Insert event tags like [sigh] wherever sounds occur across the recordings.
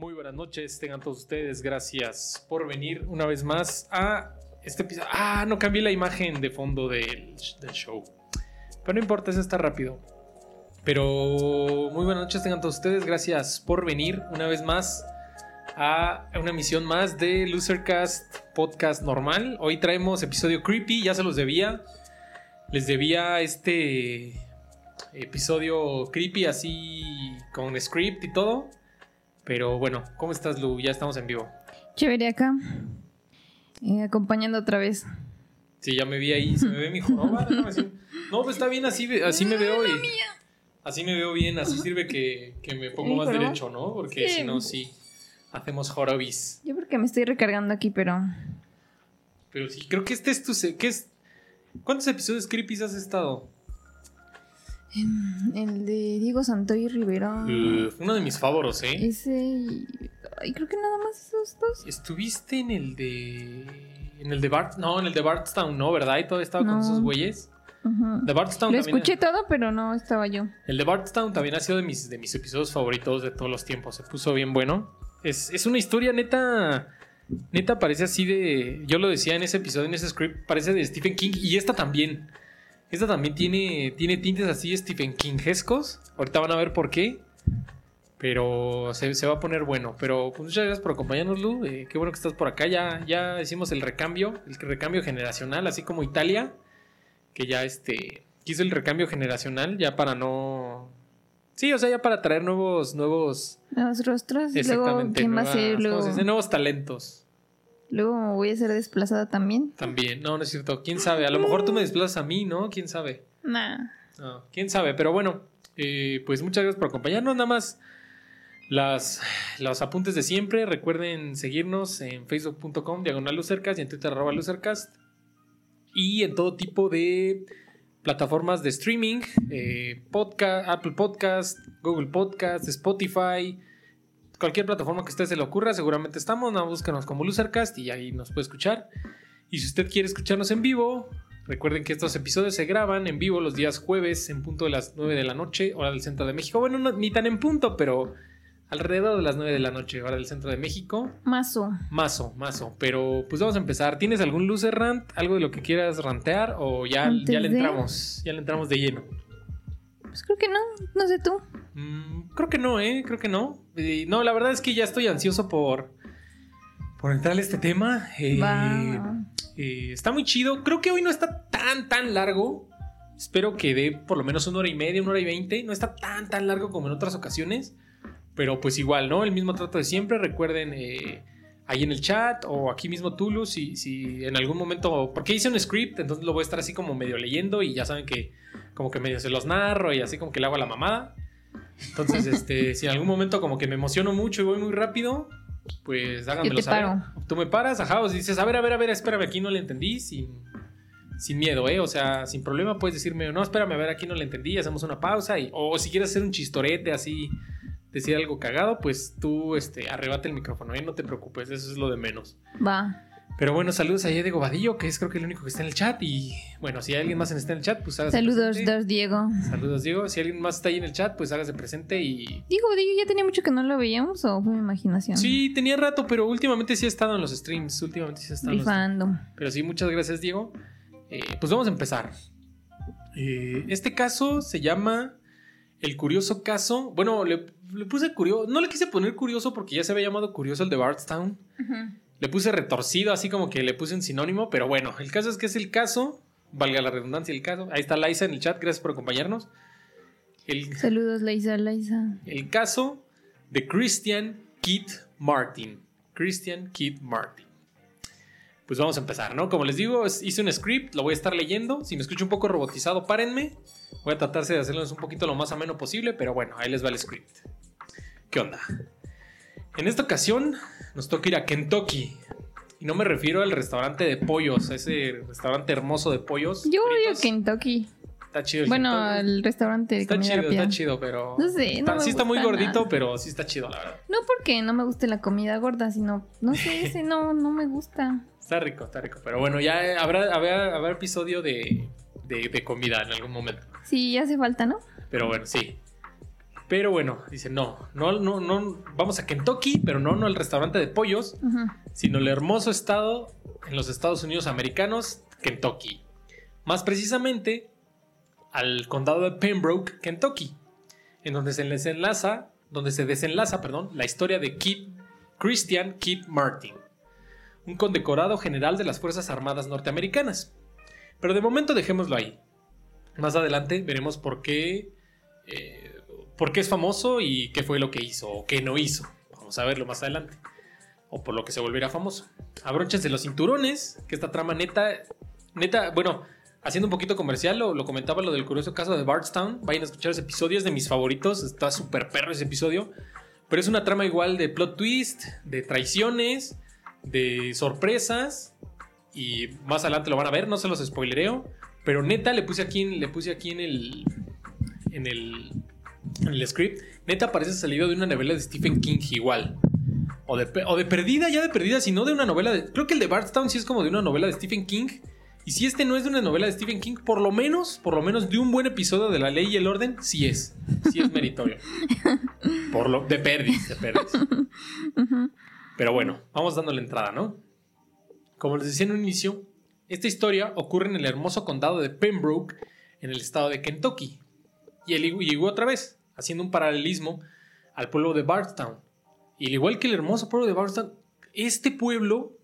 Muy buenas noches, tengan todos ustedes. Gracias por venir una vez más a este episodio. Ah, no cambié la imagen de fondo del, del show. Pero no importa, eso está rápido. Pero muy buenas noches, tengan todos ustedes. Gracias por venir una vez más a una emisión más de Losercast Podcast Normal. Hoy traemos episodio creepy, ya se los debía. Les debía este episodio creepy así con script y todo. Pero bueno, ¿cómo estás Lu? Ya estamos en vivo. Chévere acá. Eh, acompañando otra vez. Sí, ya me vi ahí, se me ve mi joroba. [laughs] decir. No, pues está bien, así, así me veo y... Así me veo bien, así sirve que, que me pongo ¿Mi más joroba? derecho, ¿no? Porque Sí. si no, sí, hacemos jorobis. Yo porque me estoy recargando aquí, pero. Pero sí, creo que este es tu... ¿Qué es? ¿Cuántos episodios creepy has estado? Em, El de Diego Santoy Rivera. Uf, uno de mis favoritos, ¿eh? Ese. y- Ay, creo que nada más esos dos. ¿Estuviste en el de... En el de Bart... No, en el de Bartstown, ¿no? ¿Verdad? Y todavía estaba con esos güeyes. Ujú. De Bartstown Lo escuché todo, pero no estaba yo. El de Bartstown también ha sido de mis, de mis episodios favoritos de todos los tiempos. Se puso bien bueno. Es, es una historia neta. Neta, parece así de. Yo lo decía en ese episodio, en ese script, parece de Stephen King. Y esta también. Esta también tiene, tiene tintes así Stephen Kingescos. Ahorita van a ver por qué. Pero se, se va a poner bueno. Pero pues, muchas gracias por acompañarnos, Lu. Eh, qué bueno que estás por acá. Ya, ya hicimos el recambio, el recambio generacional, así como Italia. Que ya este. Quiso el recambio generacional, ya para no. Sí, o sea, ya para traer nuevos, nuevos. Los rostros. Luego, Exactamente. ¿quién va a nuevas- ser? ¿cómo Luego, dice? Nuevos talentos. Luego voy a ser desplazada también. También. No, no es cierto. ¿Quién sabe? A lo mejor tú me desplazas a mí, ¿no? ¿Quién sabe? Nah. No, quién sabe, pero bueno, eh, pues muchas gracias por acompañarnos. Nada más las, los apuntes de siempre. Recuerden seguirnos en facebook.com, diagonal Lucercast y en Twitter, arroba Lucercast. Y en todo tipo de plataformas de streaming, eh, podcast, Apple Podcast, Google Podcast, Spotify. Cualquier plataforma que a usted se le ocurra, seguramente estamos. No, búscanos como Lucercast y ahí nos puede escuchar. Y si usted quiere escucharnos en vivo, recuerden que estos episodios se graban en vivo los días jueves en punto de las 9 de la noche, hora del centro de México. Bueno, no- ni tan en punto, pero alrededor de las 9 de la noche, hora del centro de México. Mazo. Mazo, mazo. Pero pues vamos a empezar. ¿Tienes algún loser rant? ¿Algo de lo que quieras rantear? ¿O ya, Antes ya le de- entramos? Ya le entramos de lleno. Pues creo que no. No sé tú. Mm, creo que no, ¿eh? Creo que no. Eh, no, la verdad es que ya estoy ansioso por, por entrar a este tema. Eh, eh, está muy chido. Creo que hoy no está tan, tan largo. Espero que dé por lo menos una hora y media, una hora y veinte. No está tan, tan largo como en otras ocasiones. Pero pues igual, ¿no? El mismo trato de siempre. Recuerden ahí en el chat o aquí mismo Tulu, si, si en algún momento... Porque hice un script, entonces lo voy a estar así como medio leyendo y ya saben que como que medio se los narro y así como que le hago a la mamada. Entonces, este, si en algún momento como que me emociono mucho y voy muy rápido, pues háganmelo te saber. paro. Tú me paras, ajá, o dices, a ver, a ver, a ver, espérame, aquí no le entendí, sin, sin miedo, ¿eh? O sea, sin problema puedes decirme, no, espérame, a ver, aquí no le entendí, hacemos una pausa, y, o si quieres hacer un chistorete así, decir algo cagado, pues tú, este, arrebate el micrófono, ¿eh? No te preocupes, eso es lo de menos. Va. Pero bueno, saludos a Diego Vadillo, que es creo que el único que está en el chat, y bueno, si hay alguien más está en el chat, pues hágase Saludos, presente. dos Diego. Saludos, Diego. Si alguien más está ahí en el chat, pues hágase presente y... Diego, ya tenía mucho que no lo veíamos o fue mi imaginación. Sí, tenía rato, pero últimamente sí ha estado en los streams. Últimamente sí ha estado en los Rifando. Pero sí, muchas gracias, Diego. Eh, pues vamos a empezar. Eh, este caso se llama El Curioso Caso. Bueno, le, le puse curioso. No le quise poner curioso porque ya se había llamado curioso el de Bardstown. Le puse retorcido, así como que le puse un sinónimo. Pero bueno, el caso es que es el caso. Valga la redundancia, el caso. Ahí está Liza en el chat. Gracias por acompañarnos. El, Saludos, Laisa, Laisa. el caso de Christian Keith Martin. Christian Keith Martin. Pues vamos a empezar, ¿no? Como les digo, es- hice un script, lo voy a estar leyendo. Si me escucho un poco robotizado, párenme. Voy a tratarse de hacerles un poquito lo más ameno posible, pero bueno, ahí les va el script. ¿Qué onda? En esta ocasión nos toca ir a Kentucky. Y no me refiero al restaurante de pollos, a ese restaurante hermoso de pollos. Yo odio fritos. Kentucky. Está chido el Bueno, Kentucky. el restaurante de Está chido, rápida. está chido, pero. No sé, no está- me sí está muy gordito, nada. pero sí está chido, la verdad. No porque no me guste la comida gorda, sino, no sé, [laughs] ese no, no me gusta. Está rico, está rico. Pero bueno, ya habrá, habrá, habrá episodio de, de, de comida en algún momento. Sí, hace falta, ¿no? Pero bueno, sí. Pero bueno, dice, no, no, no, no, vamos a Kentucky, pero no, no al restaurante de pollos, sino el hermoso estado en los Estados Unidos americanos, Kentucky. Más precisamente al condado de Pembroke, Kentucky, en donde se desenlaza, donde se desenlaza, perdón, la historia de Kit Christian Kit Martin, un condecorado general de las Fuerzas Armadas norteamericanas. Pero de momento dejémoslo ahí. Más adelante veremos por qué, eh, por qué es famoso y qué fue lo que hizo o qué no hizo. Vamos a verlo más adelante. O por lo que se volviera famoso. Abróchense los cinturones, que esta trama neta, neta, bueno, haciendo un poquito comercial, lo, lo comentaba lo del curioso caso de Bardstown. Vayan a escuchar ese episodio, de mis favoritos. Está súper perro ese episodio. Pero es una trama igual de plot twist, de traiciones, de sorpresas. Y más adelante lo van a ver, no se los spoilereo. Pero neta, le puse aquí, le puse aquí en el. En el. En el script. Neta parece salido de una novela de Stephen King igual. O de, o de perdida, ya de perdida, sino de una novela de. Creo que el de Bardstown sí es como de una novela de Stephen King. Y si este no es de una novela de Stephen King, por lo menos, por lo menos de un buen episodio de La Ley y el Orden, sí es. Sí es meritorio. [laughs] Por lo, de perdis, de perdis. Ujú. Pero bueno, vamos dando la entrada, ¿no? Como les decía en un inicio, esta historia ocurre en el hermoso condado de Pembroke, en el estado de Kentucky. Y él y llegó otra vez, haciendo un paralelismo al pueblo de Bardstown. Y al igual que el hermoso pueblo de Bardstown, este pueblo,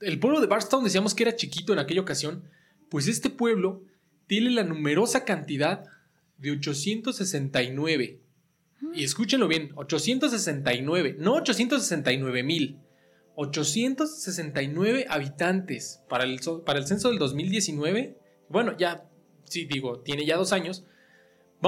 el pueblo de Bardstown decíamos que era chiquito en aquella ocasión, pues este pueblo tiene la numerosa cantidad de 869. Y escúchenlo bien, 869, no 869 mil, 869 habitantes para el, para el censo del 2019. Bueno, ya, sí, digo, tiene ya dos años.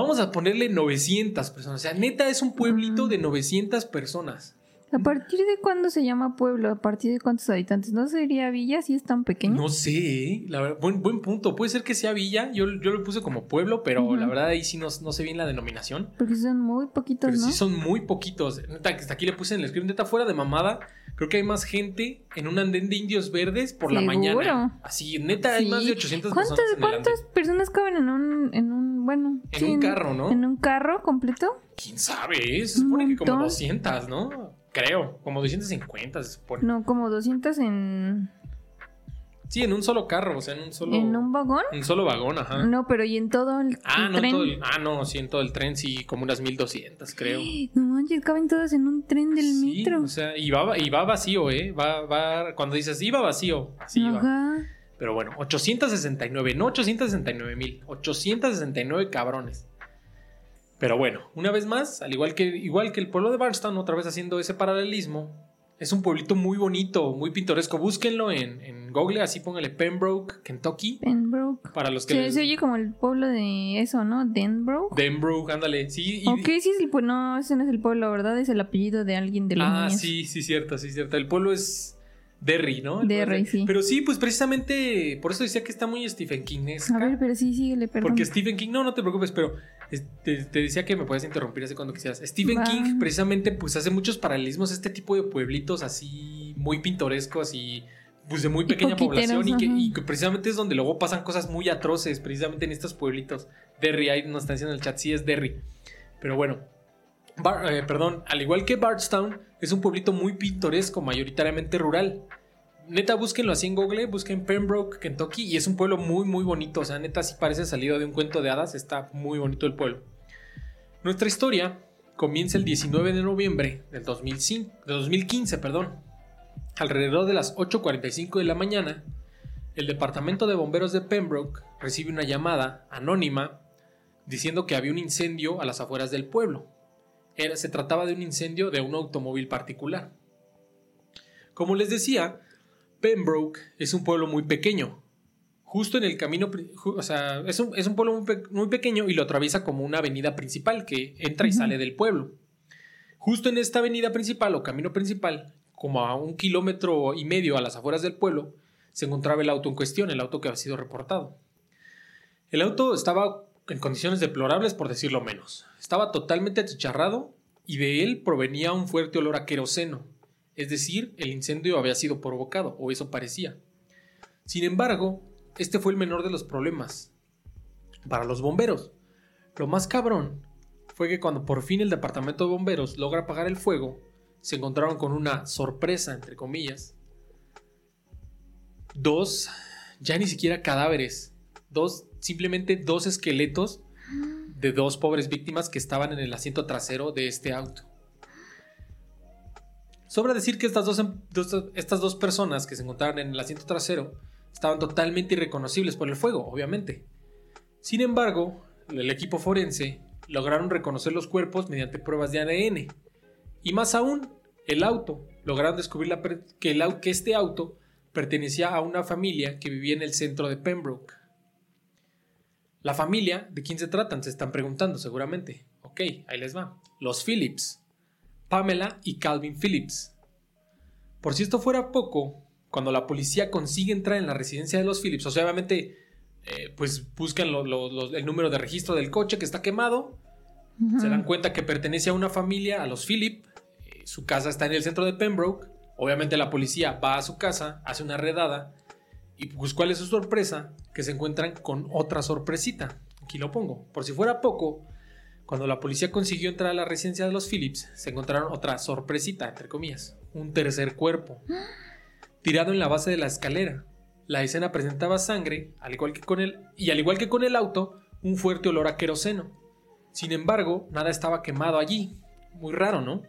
Vamos a ponerle 900 personas. O sea, neta es un pueblito de 900 personas. ¿A partir de cuándo se llama pueblo? ¿A partir de cuántos habitantes? ¿No sería villa si es tan pequeño? No sé, la verdad, buen, buen punto. Puede ser que sea villa. Yo, yo lo puse como pueblo, pero la verdad ahí sí no, no sé bien la denominación. Porque son muy poquitos, Pero ¿no? sí son muy poquitos. Neta, que hasta aquí le puse en el script. Neta, fuera de mamada, creo que hay más gente en un andén de indios verdes por la Seguro. mañana. Así, neta, hay Sí. más de 800 ¿Cuántas, personas en cuántas personas caben en un, en un, bueno, En sí, un carro, ¿no? ¿En un carro completo? ¿Quién sabe? Se supone que como montón. 200, ¿no? Creo, como 250 se supone. No, como 200 en, Sí, en un solo carro, o sea, en un solo... en un vagón. un solo vagón, ajá. No, pero y en todo el, ah, el no, tren. todo el- ah, no, sí, en todo el tren, sí, como unas 1200, creo. [gasps] No manches, caben todas en un tren del Sí, metro. o sea, y va, y va vacío, ¿eh? Va, va, cuando dices iba vacío, así va. Pero bueno, 869, no 869 mil, 869 cabrones. Pero bueno, una vez más, al igual que, igual que el pueblo de Barstown, otra vez haciendo ese paralelismo, es un pueblito muy bonito, muy pintoresco. Búsquenlo en, en Google, así póngale Pembroke, Kentucky, Pembroke. para los que Se, les... se oye como el pueblo de eso, ¿no? Denbroke. Denbroke, ándale, sí. y- Ok, sí es el pueblo. No, ese no es el pueblo, ¿verdad? Es el apellido de alguien de los Ah, niños. sí, sí, cierto, sí, cierto. El pueblo es Derry, ¿no? Derry, sí. Pero sí, pues precisamente, por eso decía que está muy Stephen King. A ver, pero sí, síguele, perdón. Porque Stephen King, no, no te preocupes, pero te, te decía que me puedes interrumpir así cuando quisieras. Stephen Va. King precisamente pues hace muchos paralelismos a este tipo de pueblitos así muy pintorescos y pues de muy pequeña población y que, ajá. y que precisamente es donde luego pasan cosas muy atroces, precisamente en estos pueblitos. Derry, ahí nos están diciendo en el chat, sí es Derry. Pero bueno, Eh, perdón, al igual que Bardstown, es un pueblito muy pintoresco, mayoritariamente rural. Neta, búsquenlo así en Google, busquen Pembroke, Kentucky, y es un pueblo muy, muy bonito. O sea, neta, sí parece salido de un cuento de hadas. Está muy bonito el pueblo. Nuestra historia comienza el 19 de noviembre del 2005, de 2015, perdón. Alrededor de las 8.45 de la mañana, el departamento de bomberos de Pembroke recibe una llamada anónima diciendo que había un incendio a las afueras del pueblo. Era- se trataba de un incendio de un automóvil particular. Como les decía, Pembroke es un pueblo muy pequeño. Justo en el camino, o sea, es un, es un pueblo muy, pe- muy pequeño y lo atraviesa como una avenida principal que entra y sale del pueblo. Justo en esta avenida principal o camino principal, como a un kilómetro y medio a las afueras del pueblo, se encontraba el auto en cuestión, el auto que había sido reportado. El auto estaba en condiciones deplorables, por decirlo menos. Estaba totalmente achicharrado y de él provenía un fuerte olor a queroseno. Es decir, el incendio había sido provocado, o eso parecía. Sin embargo, este fue el menor de los problemas para los bomberos. Lo más cabrón fue que cuando por fin el departamento de bomberos logra apagar el fuego, se encontraron con una sorpresa, entre comillas. Dos, ya ni siquiera cadáveres, dos, simplemente dos esqueletos de dos pobres víctimas que estaban en el asiento trasero de este auto. Sobra decir que estas dos, estas dos personas que se encontraban en el asiento trasero estaban totalmente irreconocibles por el fuego, obviamente. Sin embargo, el equipo forense lograron reconocer los cuerpos mediante pruebas de ADN. Y más aún, el auto. Lograron descubrir que, el, que este auto pertenecía a una familia que vivía en el centro de Pembroke. La familia, ¿de quién se tratan? Se están preguntando seguramente. Ok, ahí les va. Los Phillips. Pamela y Calvin Phillips. Por si esto fuera poco, cuando la policía consigue entrar en la residencia de los Phillips, o sea, obviamente, eh, pues buscan el número de registro del coche que está quemado, se dan cuenta que pertenece a una familia, a los Phillips, eh, su casa está en el centro de Pembroke, obviamente la policía va a su casa, hace una redada, y pues cuál es su sorpresa, que se encuentran con otra sorpresita. Aquí lo pongo. Por si fuera poco, cuando la policía consiguió entrar a la residencia de los Phillips, se encontraron otra sorpresita, entre comillas, un tercer cuerpo. [gasps] tirado en la base de la escalera. La escena presentaba sangre, al igual que con el, y al igual que con el auto, un fuerte olor a queroseno. Sin embargo, nada estaba quemado allí. Muy raro, ¿no?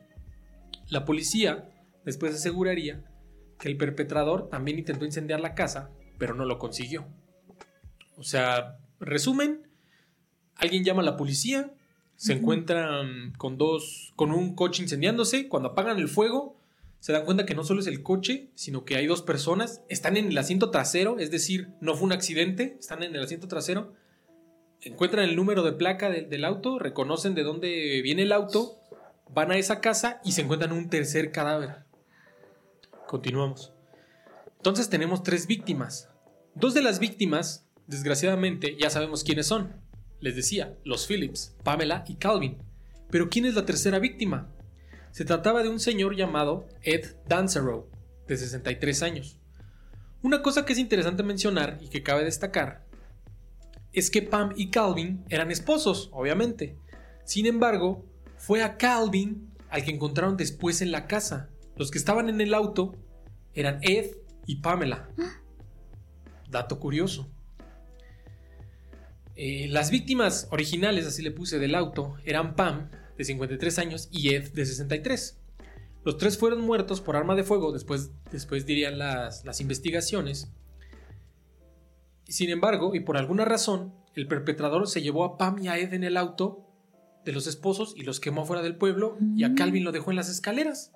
La policía después aseguraría que el perpetrador también intentó incendiar la casa, pero no lo consiguió. O sea, resumen, alguien llama a la policía, se encuentran con dos, con un coche incendiándose, cuando apagan el fuego, se dan cuenta que no solo es el coche, sino que hay dos personas, están en el asiento trasero, es decir, no fue un accidente, están en el asiento trasero, encuentran el número de placa del auto, reconocen de dónde viene el auto, van a esa casa y se encuentran un tercer cadáver. Continuamos. Entonces tenemos tres víctimas. Dos de las víctimas, desgraciadamente, ya sabemos quiénes son. Les decía, los Phillips, Pamela y Calvin. Pero ¿quién es la tercera víctima? Se trataba de un señor llamado Ed Danserow, de 63 años. Una cosa que es interesante mencionar y que cabe destacar es que Pam y Calvin eran esposos, obviamente. Sin embargo, fue a Calvin al que encontraron después en la casa. Los que estaban en el auto eran Ed y Pamela. Dato curioso. Eh, las víctimas originales, así le puse, del auto, eran Pam, de 53 años, y Ed, de 63. Los tres fueron muertos por arma de fuego, después, después dirían las, las investigaciones. Sin embargo, y por alguna razón, el perpetrador se llevó a Pam y a Ed en el auto de los esposos y los quemó fuera del pueblo, y a mm. Calvin lo dejó en las escaleras.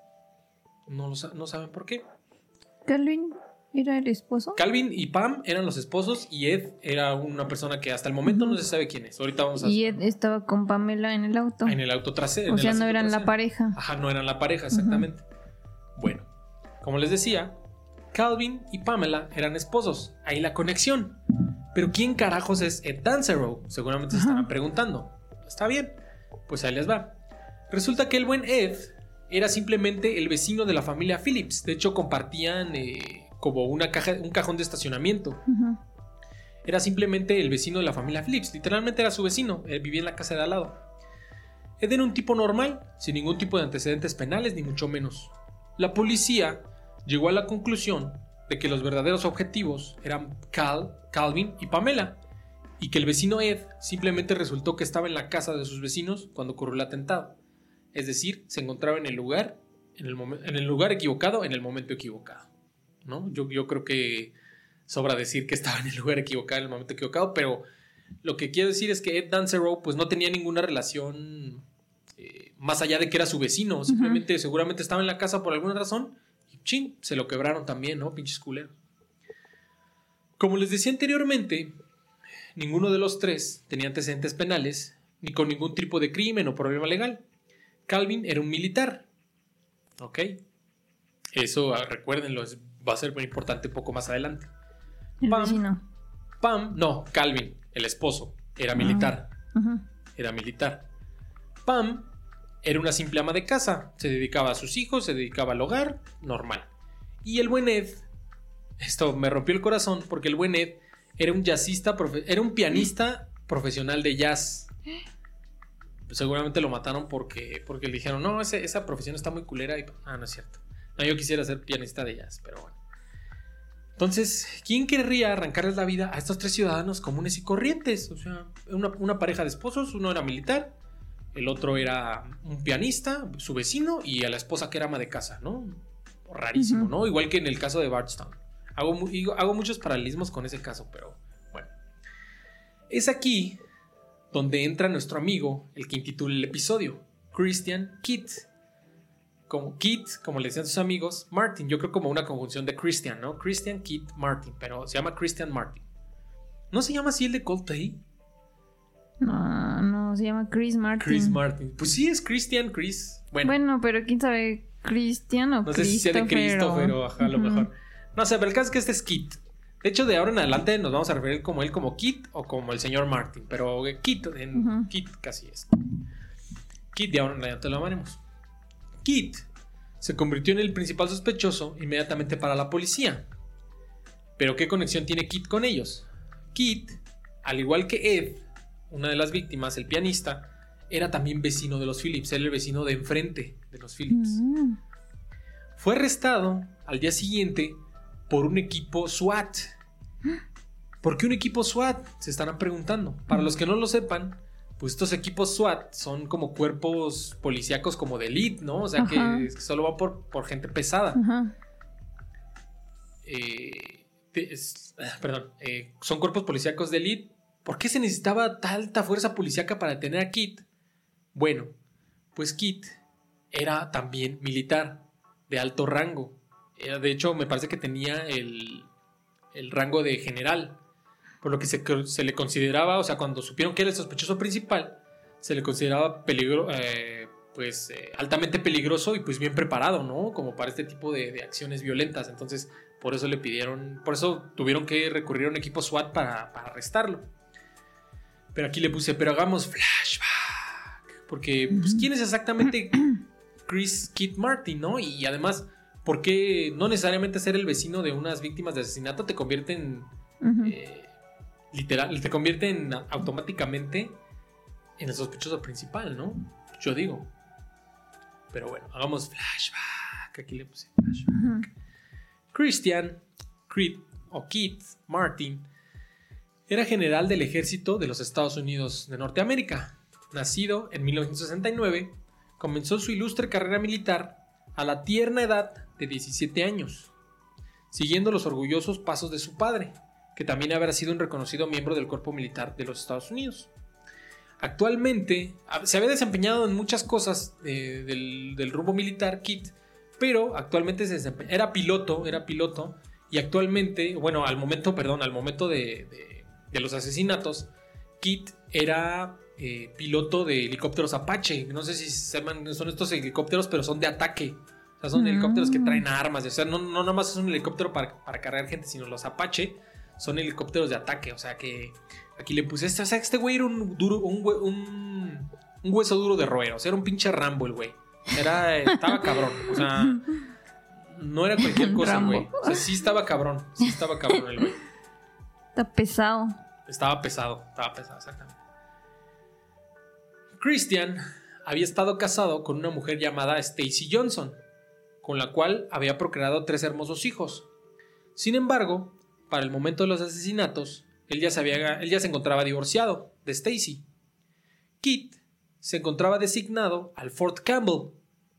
No, no saben por qué. Calvin era el esposo. Calvin y Pam eran los esposos y Ed era una persona que hasta el momento no se sabe quién es. Ahorita vamos a. Y Ed estaba con Pamela en el auto. En el auto trasero. O sea, no eran la pareja. Ajá, no eran la pareja, exactamente. Bueno, como les decía, Calvin y Pamela eran esposos. Ahí la conexión. Pero ¿quién carajos es Ed Dancerow? Seguramente se estarán preguntando. Está bien, pues ahí les va. Resulta que el buen Ed era simplemente el vecino de la familia Phillips. De hecho, compartían. Eh, como una caja, un cajón de estacionamiento. Era simplemente el vecino de la familia Phillips, literalmente era su vecino, él vivía en la casa de al lado. Ed era un tipo normal, sin ningún tipo de antecedentes penales, ni mucho menos. La policía llegó a la conclusión de que los verdaderos objetivos eran Cal, Calvin y Pamela, y que el vecino Ed simplemente resultó que estaba en la casa de sus vecinos cuando ocurrió el atentado. Es decir, se encontraba en el lugar, en el, en el lugar equivocado, en el momento equivocado. ¿no? Yo, yo creo que sobra decir que estaba en el lugar equivocado, en el momento equivocado, pero lo que quiero decir es que Ed Dancerow pues no tenía ninguna relación eh, más allá de que era su vecino, simplemente seguramente estaba en la casa por alguna razón y chin, se lo quebraron también, ¿no? Pinches culeros. Como les decía anteriormente, ninguno de los tres tenía antecedentes penales ni con ningún tipo de crimen o problema legal. Calvin era un militar. ¿Ok? Eso, ah, recuérdenlo, es va a ser muy importante poco más adelante. Pam, Pam, no, Calvin, el esposo, era ah, militar. Era militar. Pam era una simple ama de casa, se dedicaba a sus hijos, se dedicaba al hogar, normal. Y el buen Ed, [laughs] esto me rompió el corazón porque el buen Ed era un jazzista, era un pianista profesional de jazz. [gasps] [laughs] seguramente lo mataron porque, porque le dijeron, no, ese- esa profesión está muy culera. Y, ah, no es cierto. No, yo quisiera ser pianista de jazz, pero bueno. Entonces, ¿quién querría arrancarles la vida a estos tres ciudadanos comunes y corrientes? O sea, una, una pareja de esposos, uno era militar, el otro era un pianista, su vecino, y a la esposa que era ama de casa, ¿no? Rarísimo. ¿no? Igual que en el caso de Bardstown. Hago, hago muchos paralelismos con ese caso, pero bueno. Es aquí donde entra nuestro amigo, el que intitula el episodio, Christian Kitt. Como Kit, como le decían sus amigos, Martin. Yo creo como una conjunción de Christian, ¿no? Christian Kit Martin, pero se llama Christian Martin. ¿No se llama así el de Coldplay? No, no, se llama Chris Martin. Chris Martin. Pues sí, es Christian, Chris. Bueno, Bueno, pero quién sabe, Cristian o no sé si sea de Christopher o ajá, a lo mejor. No sé, pero el caso es que este es Kit. De hecho, de ahora en adelante nos vamos a referir como él como Kit o como el señor Martin. Pero eh, Kit, en. Kit casi es. Kit de ahora en adelante lo amaremos. Kit se convirtió en el principal sospechoso inmediatamente para la policía. Pero ¿qué conexión tiene Kit con ellos? Kit, al igual que Ed, una de las víctimas, el pianista, era también vecino de los Phillips, era el vecino de enfrente de los Phillips. Mm. Fue arrestado al día siguiente por un equipo SWAT. ¿Por qué un equipo SWAT? Se estarán preguntando. Para los que no lo sepan, pues estos equipos SWAT son como cuerpos policíacos como de elite, ¿no? O sea que Ajá. solo va por, por gente pesada. Ajá. Eh, es- ah, perdón, eh, son cuerpos policíacos de elite. ¿Por qué se necesitaba tanta fuerza policíaca para detener a Kit? Bueno, pues Kit era también militar de alto rango. Era, de hecho, me parece que tenía el, el rango de general. Por lo que se, se le consideraba, o sea, cuando supieron que era el sospechoso principal, se le consideraba peligro, eh, pues eh, altamente peligroso y pues bien preparado, ¿no? Como para este tipo de, de acciones violentas. Entonces, por eso le pidieron, por eso tuvieron que recurrir a un equipo SWAT para, para arrestarlo. Pero aquí le puse, pero hagamos flashback. Porque, pues. ¿quién es exactamente Chris Kit Martin, no? Y además, ¿por qué no necesariamente ser el vecino de unas víctimas de asesinato te convierte en, eh, literal, te convierte en automáticamente en el sospechoso principal, ¿no? Yo digo. Pero bueno, hagamos flashback. Aquí le puse flashback. Christian Creed o Keith Martin era general del ejército de los Estados Unidos de Norteamérica. Nacido en 1969, comenzó su ilustre carrera militar a la tierna edad de 17 años, siguiendo los orgullosos pasos de su padre, que también había sido un reconocido miembro del cuerpo militar de los Estados Unidos. Actualmente a- se había desempeñado en muchas cosas eh, del, del rumbo militar, Kit, pero actualmente se era piloto, era piloto, y actualmente, bueno, al momento, perdón, al momento de, los asesinatos, Kit era eh, piloto de helicópteros Apache. No sé si sepan, son estos helicópteros, pero son de ataque. Sea, son Mm. helicópteros que traen armas. O sea, no, no nada más es un helicóptero para, para cargar gente, sino los Apache son helicópteros de ataque. O sea que aquí le puse este. O sea, este güey era un duro, un, un, un hueso duro de roer. O sea, era un pinche Rambo el güey. Era, estaba cabrón. O sea, no era cualquier [laughs] cosa, güey. O sea, sí estaba cabrón. Sí estaba cabrón el güey. Está pesado. Estaba pesado, estaba pesado, exactamente. Christian había estado casado con una mujer llamada Stacy Johnson, con la cual había procreado tres hermosos hijos. Sin embargo, para el momento de los asesinatos, él ya se, él ya se encontraba divorciado de Stacy. Kit se encontraba designado al Fort Campbell,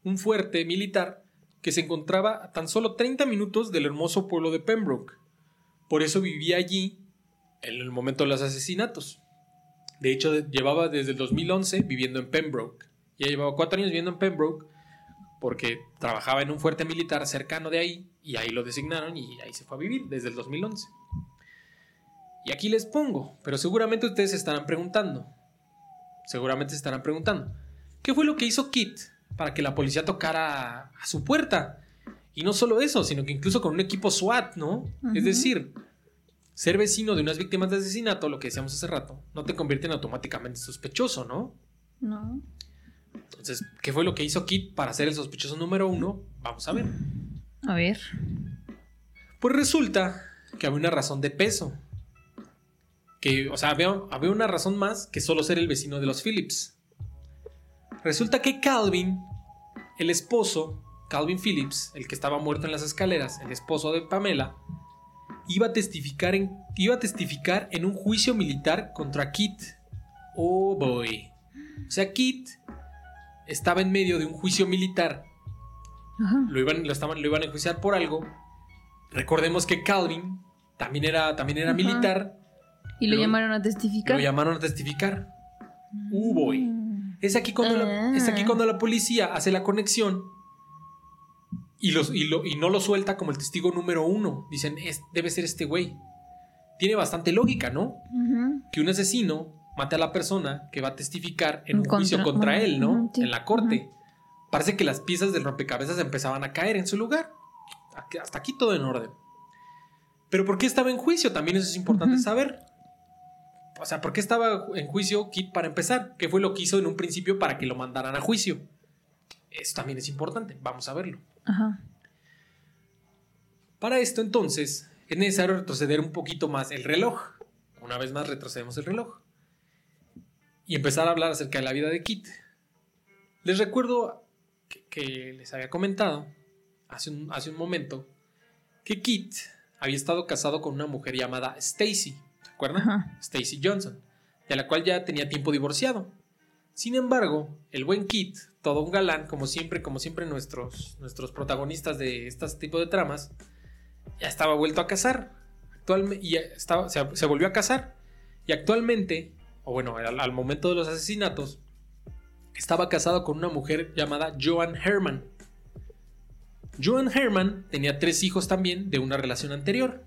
un fuerte militar que se encontraba a tan solo 30 minutos del hermoso pueblo de Pembroke. Por eso vivía allí en el momento de los asesinatos. De hecho, llevaba desde el 2011 viviendo en Pembroke. Ya llevaba cuatro años viviendo en Pembroke porque trabajaba en un fuerte militar cercano de ahí y ahí lo designaron y ahí se fue a vivir desde el 2011. Y aquí les pongo, pero seguramente ustedes se estarán preguntando, seguramente se estarán preguntando, ¿qué fue lo que hizo Kit para que la policía tocara a su puerta? Y no solo eso, sino que incluso con un equipo SWAT, ¿no? Es decir, ser vecino de unas víctimas de asesinato, lo que decíamos hace rato, no te convierte en automáticamente sospechoso, ¿no? No. Entonces, ¿qué fue lo que hizo Kit para ser el sospechoso número uno? Vamos a ver. A ver. Pues resulta que había una razón de peso. Que, o sea, había, había una razón más que solo ser el vecino de los Phillips. Resulta que Calvin, el esposo, Calvin Phillips, el que estaba muerto en las escaleras, el esposo de Pamela, iba a testificar en, iba a testificar en un juicio militar contra Kit. Oh boy. O sea, Kit estaba en medio de un juicio militar. Ajá. Lo iban, lo estaban, lo iban a enjuiciar por algo. Recordemos que Calvin también era, también era Ajá. militar. Y lo Lo- llamaron a testificar. Lo llamaron a testificar. Uh, boy. Es aquí cuando, la, Ah. es aquí cuando la policía hace la conexión y, los, y, lo- y no lo suelta como el testigo número uno. Dicen, "Es- debe ser este güey. Tiene bastante lógica, ¿no? Que un asesino mate a la persona que va a testificar en un Contra- juicio contra bueno, él, ¿no? sí, En la corte. Parece que las piezas del rompecabezas empezaban a caer en su lugar. Hasta aquí todo en orden. Pero ¿por qué estaba en juicio? También eso es importante saber. O sea, ¿por qué estaba en juicio Kit para empezar? ¿Qué fue lo que hizo en un principio para que lo mandaran a juicio? Eso también es importante. Vamos a verlo. Ajá. Para esto, entonces, es necesario retroceder un poquito más el reloj. Una vez más, retrocedemos el reloj. Y empezar a hablar acerca de la vida de Kit. Les recuerdo que, que les había comentado hace un, hace un momento que Kit había estado casado con una mujer llamada Stacy. ¿Se acuerdan? Ajá. Stacy Johnson, de la cual ya tenía tiempo divorciado. Sin embargo, el buen Kit, todo un galán, como siempre, como siempre nuestros, nuestros protagonistas de este tipo de tramas, ya estaba vuelto a casar. Actualmente, y estaba, se, se volvió a casar. Y actualmente, o bueno, al, al momento de los asesinatos, estaba casado con una mujer llamada Joan Herman. Joan Herman tenía tres hijos también de una relación anterior.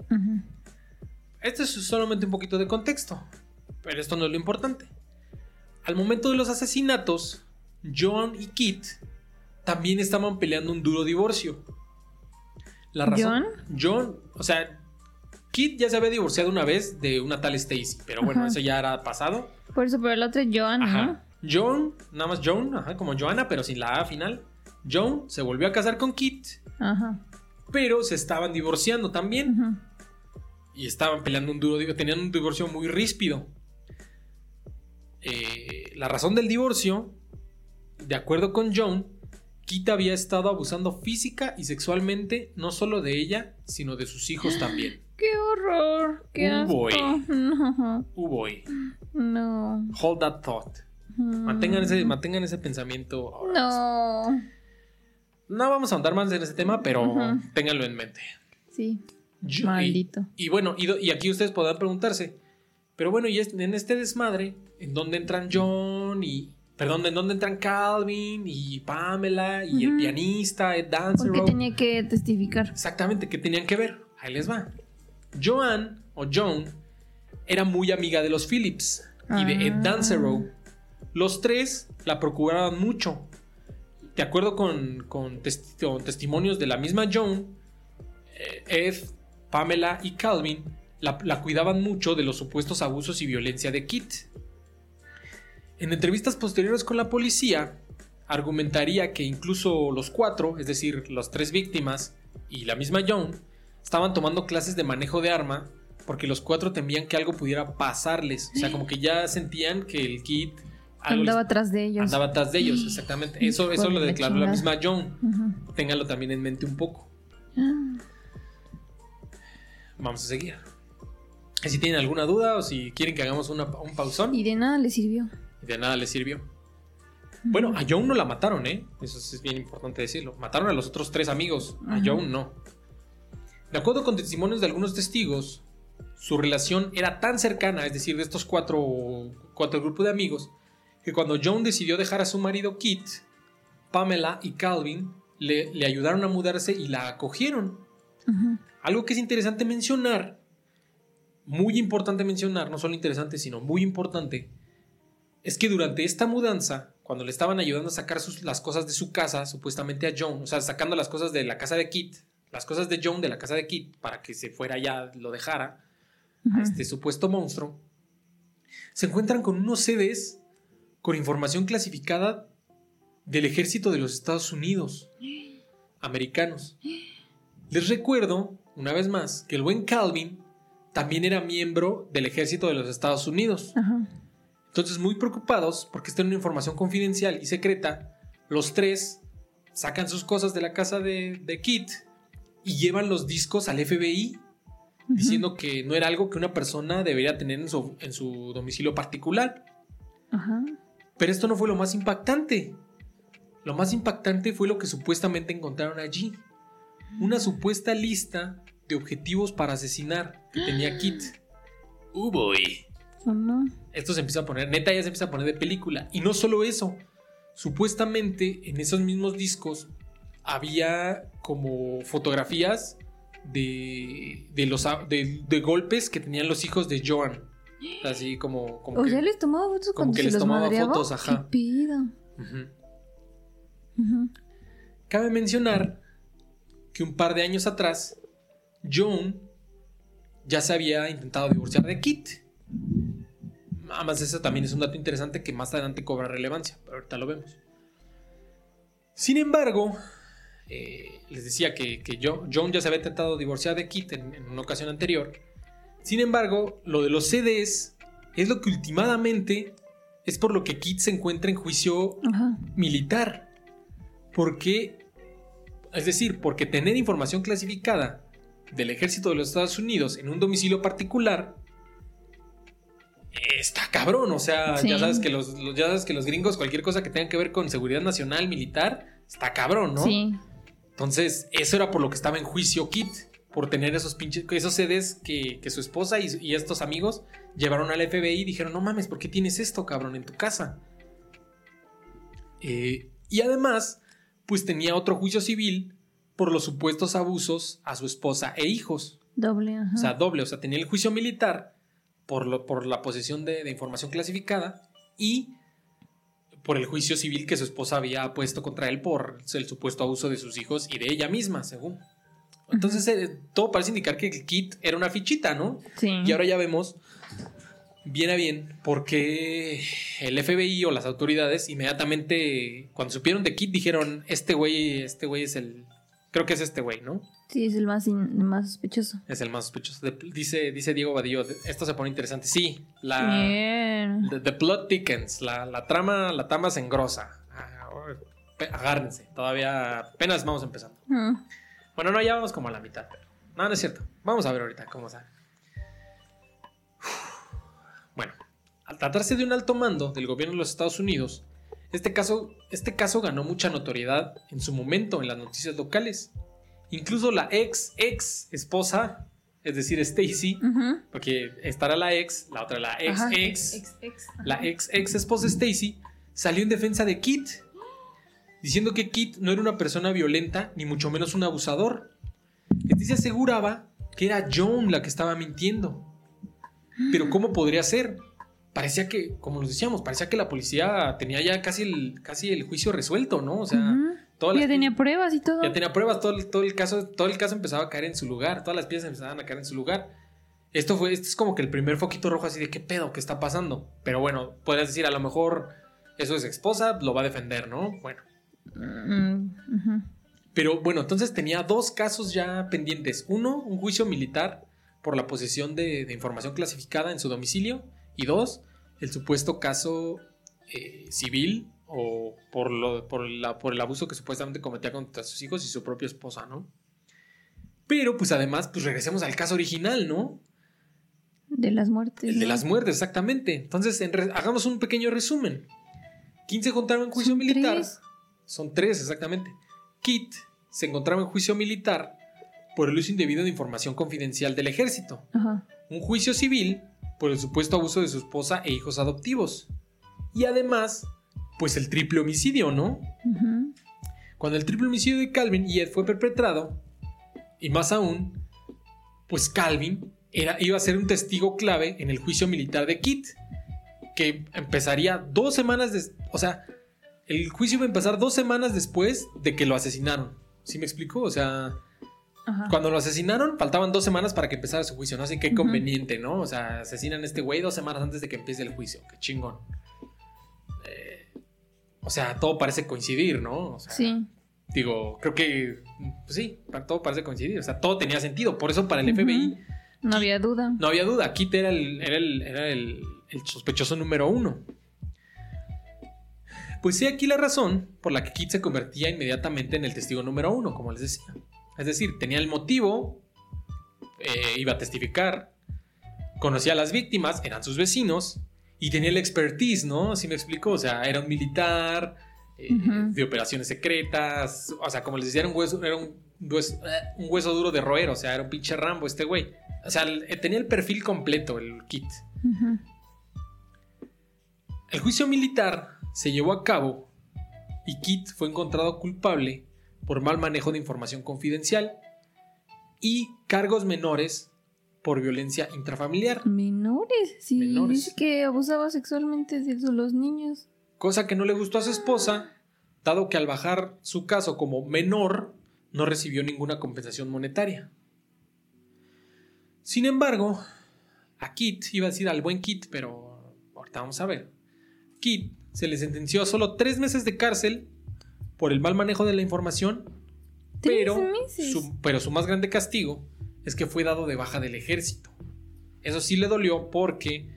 Este es solamente un poquito de contexto, pero esto no es lo importante. Al momento de los asesinatos, John y Kit también estaban peleando un duro divorcio. La razón, John, o sea, Kit ya se había divorciado una vez de una tal Stacy, pero bueno, Ajá. eso ya era pasado. Por eso, pero el otro es Joan, ¿no? John, nada más John, ajá, como Joanna, pero sin la A final. John se volvió a casar con Kit, Ajá. pero se estaban divorciando también. Y estaban peleando un duro, digo, tenían un divorcio muy ríspido. Eh, la razón del divorcio, de acuerdo con John, Kit había estado abusando física y sexualmente no solo de ella, sino de sus hijos también. [gasps] [gasps] [gasps] ¡Qué horror! ¡Qué Uh, asco! boy. [laughs] No. Uh, boy. No. Hold that thought. Mantengan ese, mantengan ese pensamiento. ahora. No. No vamos a ahondar más en ese tema, pero Ujú. ténganlo en mente. Sí. Yo- Maldito. Y bueno, y, aquí ustedes podrán preguntarse, pero bueno, y en este desmadre, ¿en dónde entran John y... Perdón, ¿en dónde entran Calvin y Pamela y el pianista Ed ¿Por Dancer? qué tenía que testificar? Exactamente, ¿qué tenían que ver? Ahí les va. Joan o Joan era muy amiga de los Phillips y de Ed Ah. Danserow. Los tres la procuraban mucho. De acuerdo con, con testi- con testimonios de la misma Joan, eh, Ed, Pamela y Calvin la, la cuidaban mucho de los supuestos abusos y violencia de Kit. En entrevistas posteriores con la policía, argumentaría que incluso los cuatro, es decir, las tres víctimas y la misma Joan, estaban tomando clases de manejo de arma porque los cuatro temían que algo pudiera pasarles. O sea, como que ya sentían que el Kit Andaba atrás de ellos. andaba atrás de ellos, [gasps] exactamente. Eso, eso lo la declaró la chingada. misma Joan. Ujú. Ténganlo también en mente un poco. Ah. [gasps] Vamos a seguir. Y Si tienen alguna duda o si quieren que hagamos una- un pausón, Y de nada le sirvió. de nada les sirvió. Bueno, a Joan no la mataron, ¿eh? Eso es bien importante decirlo. Mataron a los otros tres amigos, a. Joan no. De acuerdo con testimonios de algunos testigos, su relación era tan cercana, es decir, de estos cuatro, cuatro grupos de amigos, que cuando Joan decidió dejar a su marido Kit, Pamela y Calvin le, le ayudaron a mudarse y la acogieron. Algo que es interesante mencionar, muy importante mencionar, no solo interesante, sino muy importante, es que durante esta mudanza, cuando le estaban ayudando a sacar sus- las cosas de su casa, supuestamente a John, o sea, sacando las cosas de la casa de Kit, las cosas de John de la casa de Kit, para que se fuera ya, lo dejara a este supuesto monstruo, se encuentran con unos CDs con información clasificada del ejército de los Estados Unidos, americanos. Les recuerdo, una vez más, que el buen Calvin también era miembro del ejército de los Estados Unidos. Entonces, muy preocupados, porque esta era una información confidencial y secreta, los tres sacan sus cosas de la casa de, de Kit y llevan los discos al FBI, diciendo que no era algo que una persona debería tener en su, en su domicilio particular. Pero esto no fue lo más impactante. Lo más impactante fue lo que supuestamente encontraron allí. Una supuesta lista de objetivos para asesinar que tenía Kit. Uh, boy. ¿O no? Esto se empieza a poner, neta ya se empieza a poner de película. Y no solo eso. Supuestamente en esos mismos discos había como fotografías de, de los, de, de golpes que tenían los hijos de Joan. Así como... como O que- ya les tomaba fotos como que les los tomaba madreaba. fotos, ajá. Qué pido. Cabe mencionar que un par de años atrás, Joan ya se había intentado divorciar de Kit. Además, eso también es un dato interesante que más adelante cobra relevancia, pero ahorita lo vemos. Sin embargo, eh, les decía que, que Jo- Joan ya se había intentado divorciar de Kit en, en una ocasión anterior. Sin embargo, lo de los CDs es lo que últimamente es por lo que Kit se encuentra en juicio Ajá. militar. Porque, es decir, porque tener información clasificada del ejército de los Estados Unidos en un domicilio particular eh, está cabrón. O sea, Sí. ya, sabes que los, los- ya sabes que los gringos, cualquier cosa que tenga que ver con seguridad nacional, militar, está cabrón, ¿no? Sí. Entonces, eso era por lo que estaba en juicio Kit. Por tener esos pinches, esos CDs que, que su esposa y, y estos amigos llevaron al FBI y dijeron, no mames, ¿por qué tienes esto, cabrón, en tu casa? Eh, y además, pues tenía otro juicio civil por los supuestos abusos a su esposa e hijos. Doble, ajá. O sea, doble. O sea, tenía el juicio militar por, lo, por la posesión de, de información clasificada y por el juicio civil que su esposa había puesto contra él por el supuesto abuso de sus hijos y de ella misma, según. Entonces, eh, todo parece indicar que el kit era una fichita, ¿no? sí. Y ahora ya vemos bien a bien por qué el FBI o las autoridades inmediatamente cuando supieron de Kit dijeron, este güey, este güey es el... Creo que es este güey, ¿no? Sí, es el más, in- más sospechoso. Es el más sospechoso. De- dice, dice Diego Badillo, esto se pone interesante. Sí, la... Bien. The, the plot thickens, la, la trama, la trama se engrosa. Ah, pe- Agárrense, todavía apenas vamos empezando. Mm. Bueno, no, ya vamos como a la mitad. pero- No, no es cierto. Vamos a ver ahorita cómo sale. Bueno, al tratarse de un alto mando del gobierno de los Estados Unidos, este caso, este caso ganó mucha notoriedad en su momento en las noticias locales. Incluso la ex, ex esposa, es decir, Stacy, porque estará la ex, la otra la ex, Ajá, ex, ex, ex, la ex ex esposa Stacy salió en defensa de Kit, diciendo que Kit no era una persona violenta ni mucho menos un abusador. Stacy aseguraba que era Joan la que estaba mintiendo. Pero ¿cómo podría ser? Parecía que, como nos decíamos, parecía que la policía tenía ya casi el, casi el juicio resuelto, ¿no? O sea, Ujú. todas Ya las- tenía pruebas y todo. ya tenía pruebas, todo, el- todo el caso, todo el caso empezaba a caer en su lugar, todas las piezas empezaban a caer en su lugar. Esto fue, esto es como que el primer foquito rojo así de qué pedo, qué está pasando. Pero bueno, podrías decir, a lo mejor eso es esposa, lo va a defender, ¿no? Bueno. Mm. Pero bueno, entonces tenía dos casos ya pendientes. Uno, un juicio militar por la posesión de, de información clasificada en su domicilio. Y dos, el supuesto caso eh, civil o por, lo, por, la- por el abuso que supuestamente cometía contra sus hijos y su propia esposa, ¿no? Pero pues además, pues regresemos al caso original, ¿no? De las muertes. El de las muertes, exactamente. Entonces, en hagamos un pequeño resumen. ¿Quién se encontraba en juicio Son militar? tres. Son tres, exactamente. Kit se encontraba en juicio militar por el uso indebido de información confidencial del ejército. Ajá. Un juicio civil por el supuesto abuso de su esposa e hijos adoptivos. Y además, pues el triple homicidio, ¿no? Cuando el triple homicidio de Calvin y Ed fue perpetrado, y más aún, pues Calvin era, iba a ser un testigo clave en el juicio militar de Kit, que empezaría dos semanas des- O sea, el juicio iba a empezar dos semanas después de que lo asesinaron. ¿Sí me explico? O sea, Ajá. cuando lo asesinaron, faltaban dos semanas para que empezara su juicio, ¿no? Así que Ujú. conveniente, ¿no? O sea, asesinan a este güey dos semanas antes de que empiece el juicio. Qué chingón. Eh, o sea, todo parece coincidir, ¿no? O sea, Sí. Digo, creo que, pues sí, todo parece coincidir. O sea, todo tenía sentido. Por eso para el. FBI No había duda. no había duda. Kit era el, era el, era el, el sospechoso número uno. Pues sí, aquí la razón por la que Kit se convertía inmediatamente en el testigo número uno, como les decía. Es decir, tenía el motivo, eh, iba a testificar, conocía a las víctimas, eran sus vecinos, y tenía el expertise, ¿no? Así me explico, o sea, era un militar, eh, de operaciones secretas, o sea, como les decía, era un hueso, era un hueso, eh, un hueso duro de roer, o sea, era un pinche Rambo este güey. O sea, tenía el perfil completo, el kit. El juicio militar se llevó a cabo y Kit fue encontrado culpable por mal manejo de información confidencial y cargos menores por violencia intrafamiliar, Menores, sí. Menores. Dice que abusaba sexualmente de los niños. cosa que no le gustó a su esposa, dado que al bajar su caso como menor no recibió ninguna compensación monetaria. Sin embargo, a Kit, iba a decir al buen Kit, pero ahorita vamos a ver. Kit se le sentenció a solo tres meses de cárcel por el mal manejo de la información pero su, pero su más grande castigo es que fue dado de baja del ejército. Eso sí le dolió porque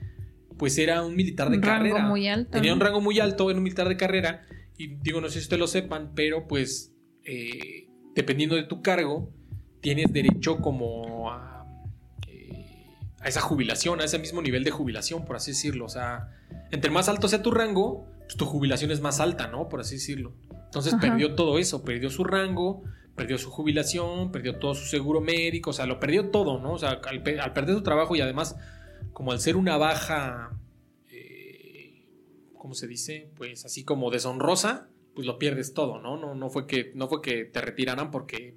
pues era un militar de un rango carrera. muy alto. Tenía un rango muy alto, era un militar de carrera. Y digo, no sé si ustedes lo sepan, pero pues eh, dependiendo de tu cargo, tienes derecho como a, eh, a esa jubilación, a ese mismo nivel de jubilación, por así decirlo. O sea, entre más alto sea tu rango, pues tu jubilación es más alta, ¿no? Por así decirlo. Entonces Ajá. perdió todo eso, perdió su rango, perdió su jubilación, perdió todo su seguro médico, o sea, lo perdió todo, ¿no? O sea, al, pe- al perder su trabajo y además, como al ser una baja, eh, ¿cómo se dice? Pues así como deshonrosa, pues lo pierdes todo, ¿no? No, no, fue, que, no fue que te retiraran porque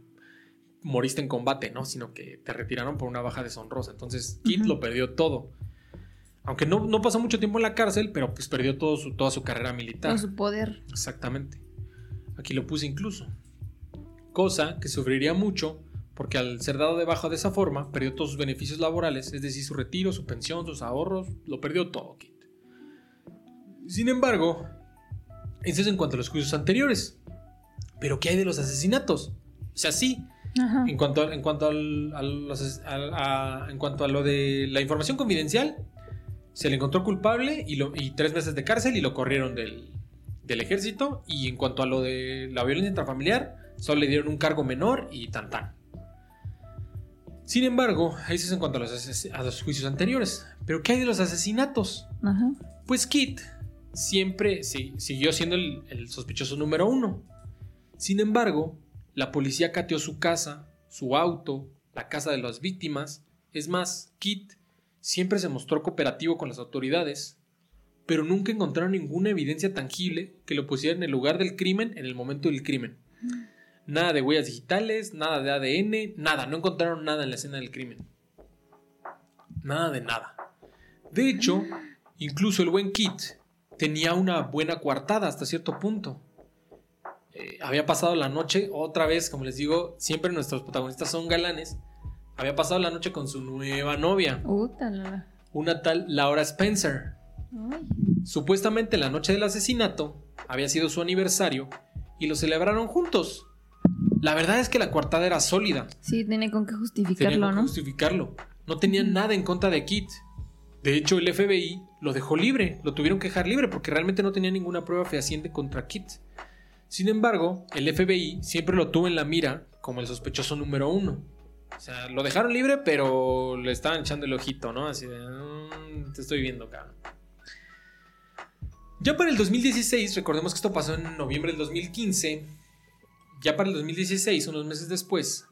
moriste en combate, ¿no? Sino que te retiraron por una baja deshonrosa. Entonces, Kit lo perdió todo. Aunque no, no pasó mucho tiempo en la cárcel, pero pues perdió todo su, toda su carrera militar. Con su poder. Exactamente. Aquí lo puse incluso. Cosa que sufriría mucho porque al ser dado de baja de esa forma, perdió todos sus beneficios laborales, es decir, su retiro, su pensión, sus ahorros, lo perdió todo, Kit. Sin embargo, eso es en cuanto a los juicios anteriores. Pero ¿qué hay de los asesinatos? O sea, sí, Ajá. en cuanto, a, en cuanto al- a en cuanto a lo de la información confidencial, se le encontró culpable y, lo- y tres meses de cárcel y lo corrieron del, del ejército. Y en cuanto a lo de la violencia intrafamiliar, solo le dieron un cargo menor y tan tan. Sin embargo, eso es en cuanto a los, ases- a los juicios anteriores. Pero ¿qué hay de los asesinatos? Ajá. Pues Kit siempre si- siguió siendo el, el sospechoso número uno. Sin embargo, la policía cateó su casa, su auto, la casa de las víctimas. Es más, Kit siempre se mostró cooperativo con las autoridades, pero nunca encontraron ninguna evidencia tangible que lo pusiera en el lugar del crimen en el momento del crimen. Nada de huellas digitales, nada de ADN, nada, no encontraron nada en la escena del crimen. Nada de nada. De hecho, incluso el buen Kit tenía una buena coartada hasta cierto punto. Eh, había pasado la noche, otra vez, como les digo, siempre nuestros protagonistas son galanes. Había pasado la noche con su nueva novia, una tal Laura Spencer. Supuestamente la noche del asesinato había sido su aniversario y lo celebraron juntos. La verdad es que la coartada era sólida. Sí, tiene con qué justificarlo, que ¿no? justificarlo. No tenían nada en contra de Kit. De hecho, el FBI lo dejó libre, lo tuvieron que dejar libre porque realmente no tenía ninguna prueba fehaciente contra Kit. Sin embargo, el FBI siempre lo tuvo en la mira como el sospechoso número uno. O sea, lo dejaron libre, pero le estaban echando el ojito, ¿no? Así de, "Mm, te estoy viendo, cabrón. Ya para el 2016, recordemos que esto pasó en noviembre del 2015. Ya para el 2016, unos meses después,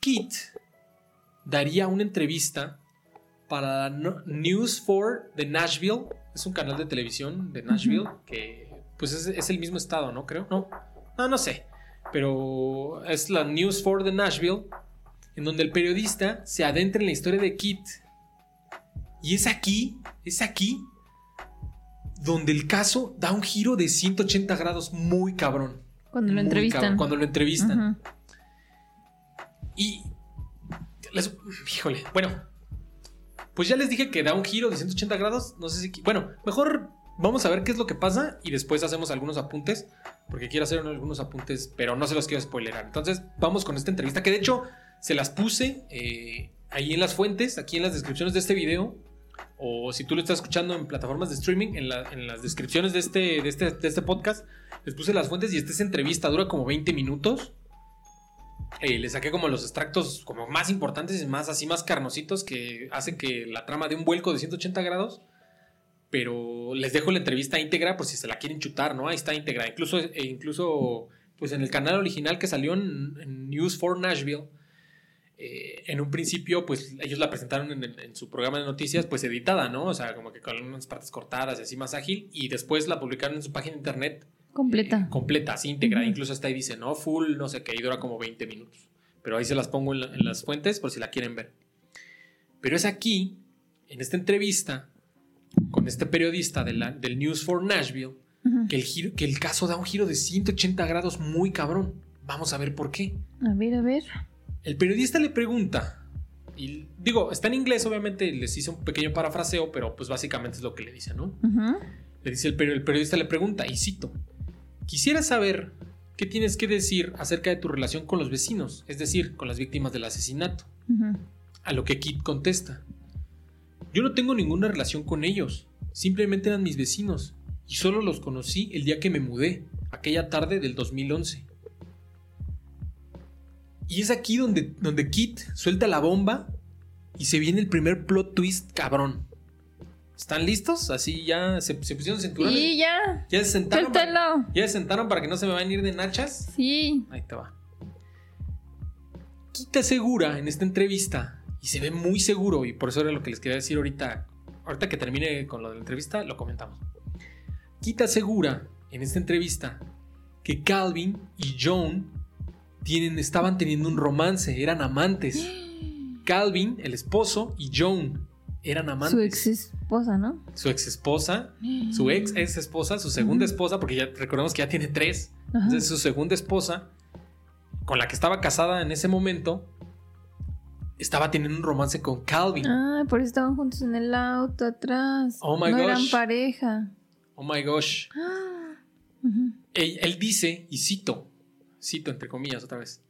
Kit daría una entrevista para News 4 de Nashville. Es un canal de televisión de Nashville que pues es, es el mismo estado, ¿no? Creo. No, no, no sé. Pero es la News 4 de Nashville en donde el periodista se adentra en la historia de Kit. Y es aquí, es aquí donde el caso da un giro de 180 grados muy cabrón. Cuando lo entrevistan. cabrón, cuando lo entrevistan. Y. les- híjole, bueno. Pues ya les dije que da un giro de 180 grados. No sé si. Bueno, mejor vamos a ver qué es lo que pasa y después hacemos algunos apuntes. Porque quiero hacer algunos apuntes, pero no se los quiero spoilerar. Entonces, vamos con esta entrevista que de hecho se las puse eh, ahí en las fuentes, aquí en las descripciones de este video. O si tú lo estás escuchando en plataformas de streaming, en, la- en las descripciones de este, de, este, de este podcast, les puse las fuentes y esta es entrevista, dura como 20 minutos. Eh, le saqué como los extractos como más importantes y más así más carnositos que hacen que la trama dé un vuelco de 180 grados. Pero les dejo la entrevista íntegra por si se la quieren chutar, ¿no? Ahí está íntegra. Incluso, e incluso pues en el canal original que salió en, en News for Nashville, eh, en un principio, pues ellos la presentaron en, en su programa de noticias, pues editada, ¿no? O sea, como que con unas partes cortadas y así más ágil. Y después la publicaron en su página de internet Completa. eh, completa, así íntegra. Ujú. Incluso hasta ahí dice, no, full, no sé qué, y dura como 20 minutos. Pero ahí se las pongo en, la- en las fuentes por si la quieren ver. Pero es aquí, en esta entrevista, con este periodista de la- del News for Nashville, Ujú. que el, giro- que el caso da un giro de 180 grados muy cabrón. Vamos a ver por qué. A ver, a ver. El periodista le pregunta, y digo, está en inglés, obviamente les hice un pequeño parafraseo, pero pues básicamente es lo que le dice, ¿no? Le dice el, el periodista le pregunta, y cito, quisiera saber qué tienes que decir acerca de tu relación con los vecinos, es decir, con las víctimas del asesinato. A lo que Kit contesta, yo no tengo ninguna relación con ellos, simplemente eran mis vecinos, y solo los conocí el día que me mudé, aquella tarde del 2011. Y es aquí donde, donde Kit suelta la bomba y se viene el primer plot twist cabrón. ¿Están listos? Así ya se, se pusieron cinturones. Y ya. Ya se sentaron. para- ya se sentaron para que no se me vayan a ir de nachas. Sí. Ahí te va. Kit asegura en esta entrevista, y se ve muy seguro, y por eso era lo que les quería decir ahorita. Ahorita que termine con lo de la entrevista, lo comentamos. Kit asegura en esta entrevista que Calvin y Joan tienen, estaban teniendo un romance, eran amantes. [gasps] Calvin, el esposo, y Joan eran amantes. Su ex esposa, ¿no? Su ex esposa, [gasps] su ex ex esposa, su segunda esposa, porque ya recordemos que ya tiene tres. Ajá. Entonces su segunda esposa, con la que estaba casada en ese momento, estaba teniendo un romance con Calvin. Ah, por eso estaban juntos en el auto atrás. Oh my no eran gosh. pareja. Oh my gosh. [gasps] Ah. Él dice, y cito, cito entre comillas otra vez,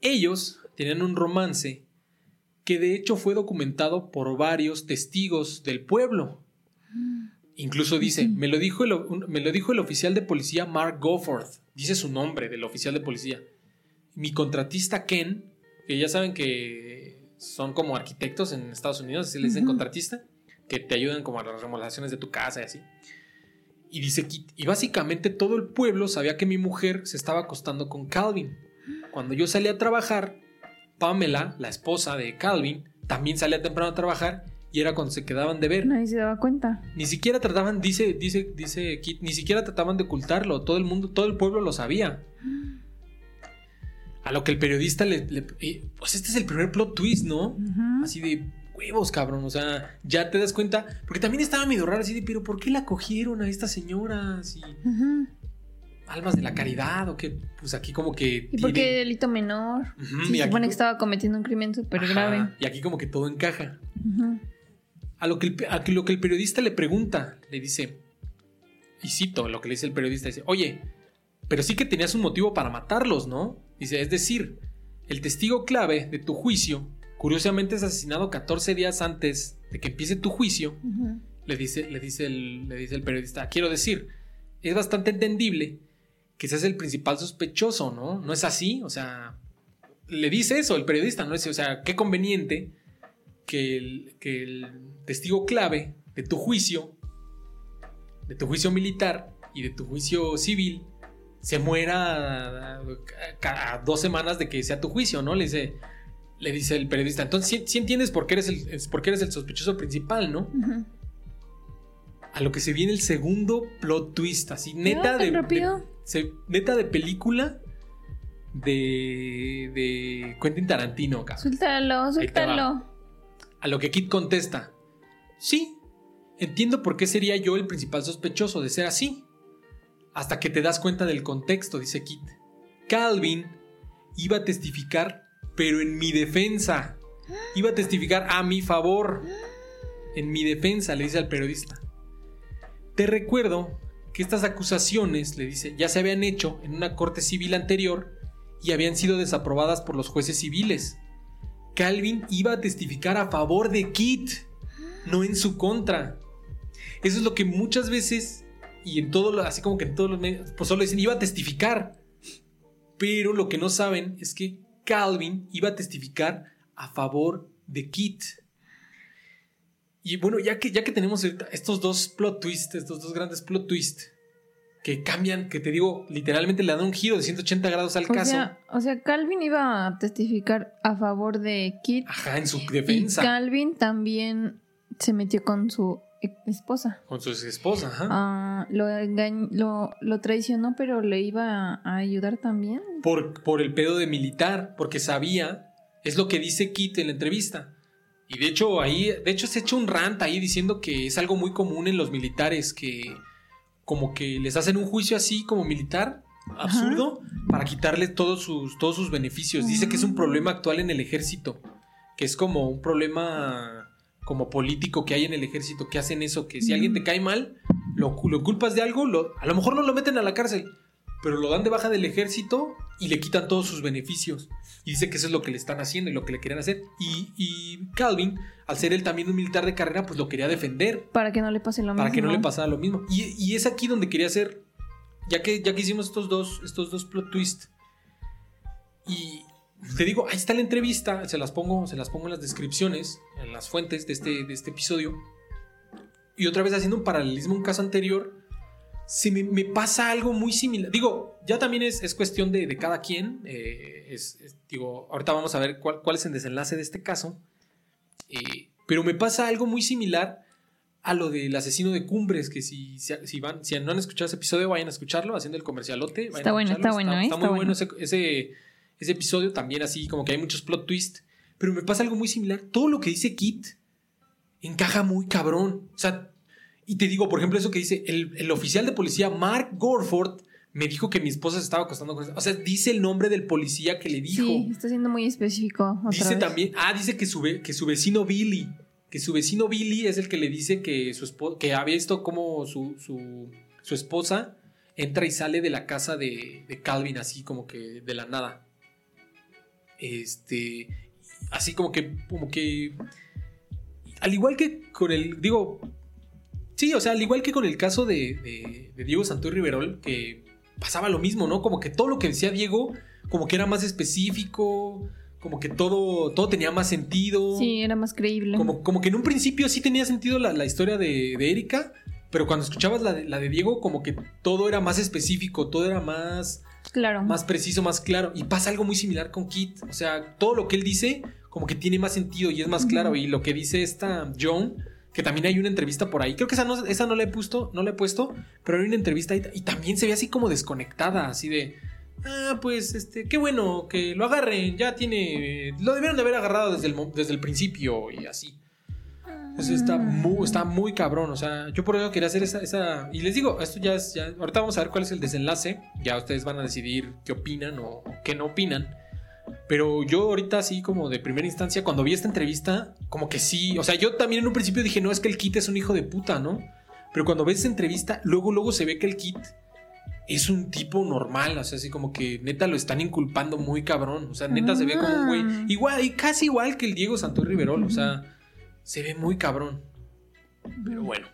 ellos tenían un romance que de hecho fue documentado por varios testigos del pueblo. Incluso dice, me lo, dijo el, me lo dijo el oficial de policía Mark Goforth. Dice su nombre del oficial de policía. Mi contratista Ken, que ya saben que son como arquitectos en Estados Unidos, así le dicen contratista, que te ayudan como a las remodelaciones de tu casa y así. Y dice, Kit, y básicamente todo el pueblo sabía que mi mujer se estaba acostando con Calvin. Cuando yo salí a trabajar, Pamela, la esposa de Calvin, también salía temprano a trabajar y era cuando se quedaban de ver. Nadie se daba cuenta. Ni siquiera trataban, dice, dice, dice Kit, ni siquiera trataban de ocultarlo. Todo el mundo, todo el pueblo lo sabía. A lo que el periodista le, le- eh, pues este es el primer plot twist, ¿no? Así de huevos, cabrón. O sea, ya te das cuenta. Porque también estaba medio raro así de, pero ¿por qué la cogieron a esta señora? Si Ujú. almas de la caridad o qué. Pues aquí como que. ¿Y por qué delito menor? Sí, y se aquí supone que estaba cometiendo un crimen súper grave. Y aquí como que todo encaja. A lo que, el, a que lo que el periodista le pregunta, le dice, y cito lo que le dice el periodista, dice, oye, pero sí que tenías un motivo para matarlos, ¿no? Dice, es decir, el testigo clave de tu juicio, curiosamente es asesinado 14 días antes de que empiece tu juicio, le dice, le dice, el, le dice el periodista, quiero decir, es bastante entendible que seas el principal sospechoso, ¿no? ¿No es así? O sea, le dice eso el periodista, ¿no? Es, o sea, qué conveniente que el, que el testigo clave de tu juicio, de tu juicio militar y de tu juicio civil, se muera a, a- a dos semanas de que sea tu juicio, ¿no? Le dice, le dice el periodista. Entonces, sí, sí entiendes por qué, eres el, es- por qué eres el sospechoso principal, ¿no? A lo que se viene el segundo plot twist, así, neta de, se- neta de película de, de Quentin Tarantino, cabrón. Suéltalo, suéltalo. A lo que Kit contesta, sí, entiendo por qué sería yo el principal sospechoso de ser así. Hasta que te das cuenta del contexto, dice Kit. Calvin iba a testificar, pero en mi defensa. Iba a testificar a mi favor. En mi defensa, le dice al periodista. Te recuerdo que estas acusaciones, le dice, ya se habían hecho en una corte civil anterior y habían sido desaprobadas por los jueces civiles. Calvin iba a testificar a favor de Kit. no en su contra. Eso es lo que muchas veces, y en todo, lo- así como que en todos los medios, pues solo dicen, iba a testificar. Pero lo que no saben es que Calvin iba a testificar a favor de Kit. Y bueno, ya que, ya que tenemos estos dos plot twists, estos dos grandes plot twists, que cambian, que te digo, literalmente le dan un giro de 180 grados al O caso. sea, o sea, Calvin iba a testificar a favor de Kit. Ajá, en su Y defensa. Calvin también se metió con su esposa. Con su esposa, ajá. Ah, lo, engañ- lo, lo traicionó, pero le iba a ayudar también. por, por el pedo de militar, porque sabía, es lo que dice Kit en la entrevista. Y de hecho ahí, de hecho se echa un rant ahí diciendo que es algo muy común en los militares, que como que les hacen un juicio así como militar, absurdo, para quitarle todos sus, todos sus beneficios. Dice que es un problema actual en el ejército, que es como un problema como político que hay en el ejército, que hacen eso, que si alguien te cae mal, lo, lo culpas de algo, lo- a lo mejor no lo meten a la cárcel, pero lo dan de baja del ejército y le quitan todos sus beneficios. Y dice que eso es lo que le están haciendo y lo que le querían hacer. Y, y Calvin, al ser él también un militar de carrera, pues lo quería defender Para que no le pase lo mismo. para que no le pasara lo mismo. Y, y es aquí donde quería hacer, ya que, ya que hicimos estos dos, estos dos plot twists. Y te digo, ahí está la entrevista, se las pongo, se las pongo en las descripciones, en las fuentes de este, de este episodio. Y otra vez haciendo un paralelismo a un caso anterior, se me, me pasa algo muy similar. Digo, ya también es, es cuestión de, de cada quien. eh, es- es- digo, ahorita vamos a ver cuál, cuál es el desenlace de este caso. Eh, pero me pasa algo muy similar a lo del asesino de Cumbres, que si, si, si van, si no han escuchado ese episodio, vayan a escucharlo, haciendo el comercialote. vayan Está a bueno, está bueno, ¿eh? Está, Está muy bueno, bueno. ese, ese, ese episodio, también así como que hay muchos plot twists. Pero me pasa algo muy similar. Todo lo que dice Kit encaja muy cabrón. O sea, y te digo, por ejemplo, eso que dice el, el oficial de policía Mark Gorford me dijo que mi esposa se estaba acostando con O sea, dice el nombre del policía que le dijo. Sí, está siendo muy específico. Otra Dice vez. también, ah, dice que su, que su vecino Billy, que su vecino Billy es el que le dice que su que ha visto cómo su, su, su esposa entra y sale de la casa de, de Calvin así como que de la nada. Este, así como que, como que, al igual que con el, digo, sí, o sea, al igual que con el caso de, de, de Diego Santoy Riverol, que pasaba lo mismo, ¿no? Como que todo lo que decía Diego, como que era más específico, como que todo, todo tenía más sentido. Sí, era más creíble. Como, como que en un principio sí tenía sentido la, la historia de, de Erika, pero cuando escuchabas la de, la de Diego, como que todo era más específico, todo era más, Claro. más preciso, más claro. Y pasa algo muy similar con Kit. O sea, todo lo que él dice, como que tiene más sentido y es más claro. Y lo que dice esta Joan, que también hay una entrevista por ahí. Creo que esa no, esa no la he puesto, no la he puesto, pero hay una entrevista ahí, y también se ve así como desconectada, así de. Ah, pues este, qué bueno que lo agarren, ya tiene. Lo debieron de haber agarrado desde el, desde el principio y así. Eso está muy, está muy cabrón. O sea, yo por eso quería hacer esa, esa. Y les digo, esto ya es. Ya, ahorita vamos a ver cuál es el desenlace. Ya ustedes van a decidir qué opinan o qué no opinan. Pero yo ahorita sí, como de primera instancia, cuando vi esta entrevista, como que sí. O sea, yo también en un principio dije, no, es que el Kit es un hijo de puta, ¿no? Pero cuando ves esa entrevista, luego, luego se ve que el Kit es un tipo normal. O sea, así como que neta lo están inculpando muy cabrón. O sea, neta se ve como un güey. Ah. Igual, y casi igual que el Diego Santoy Riverol. O sea, se ve muy cabrón. Pero bueno.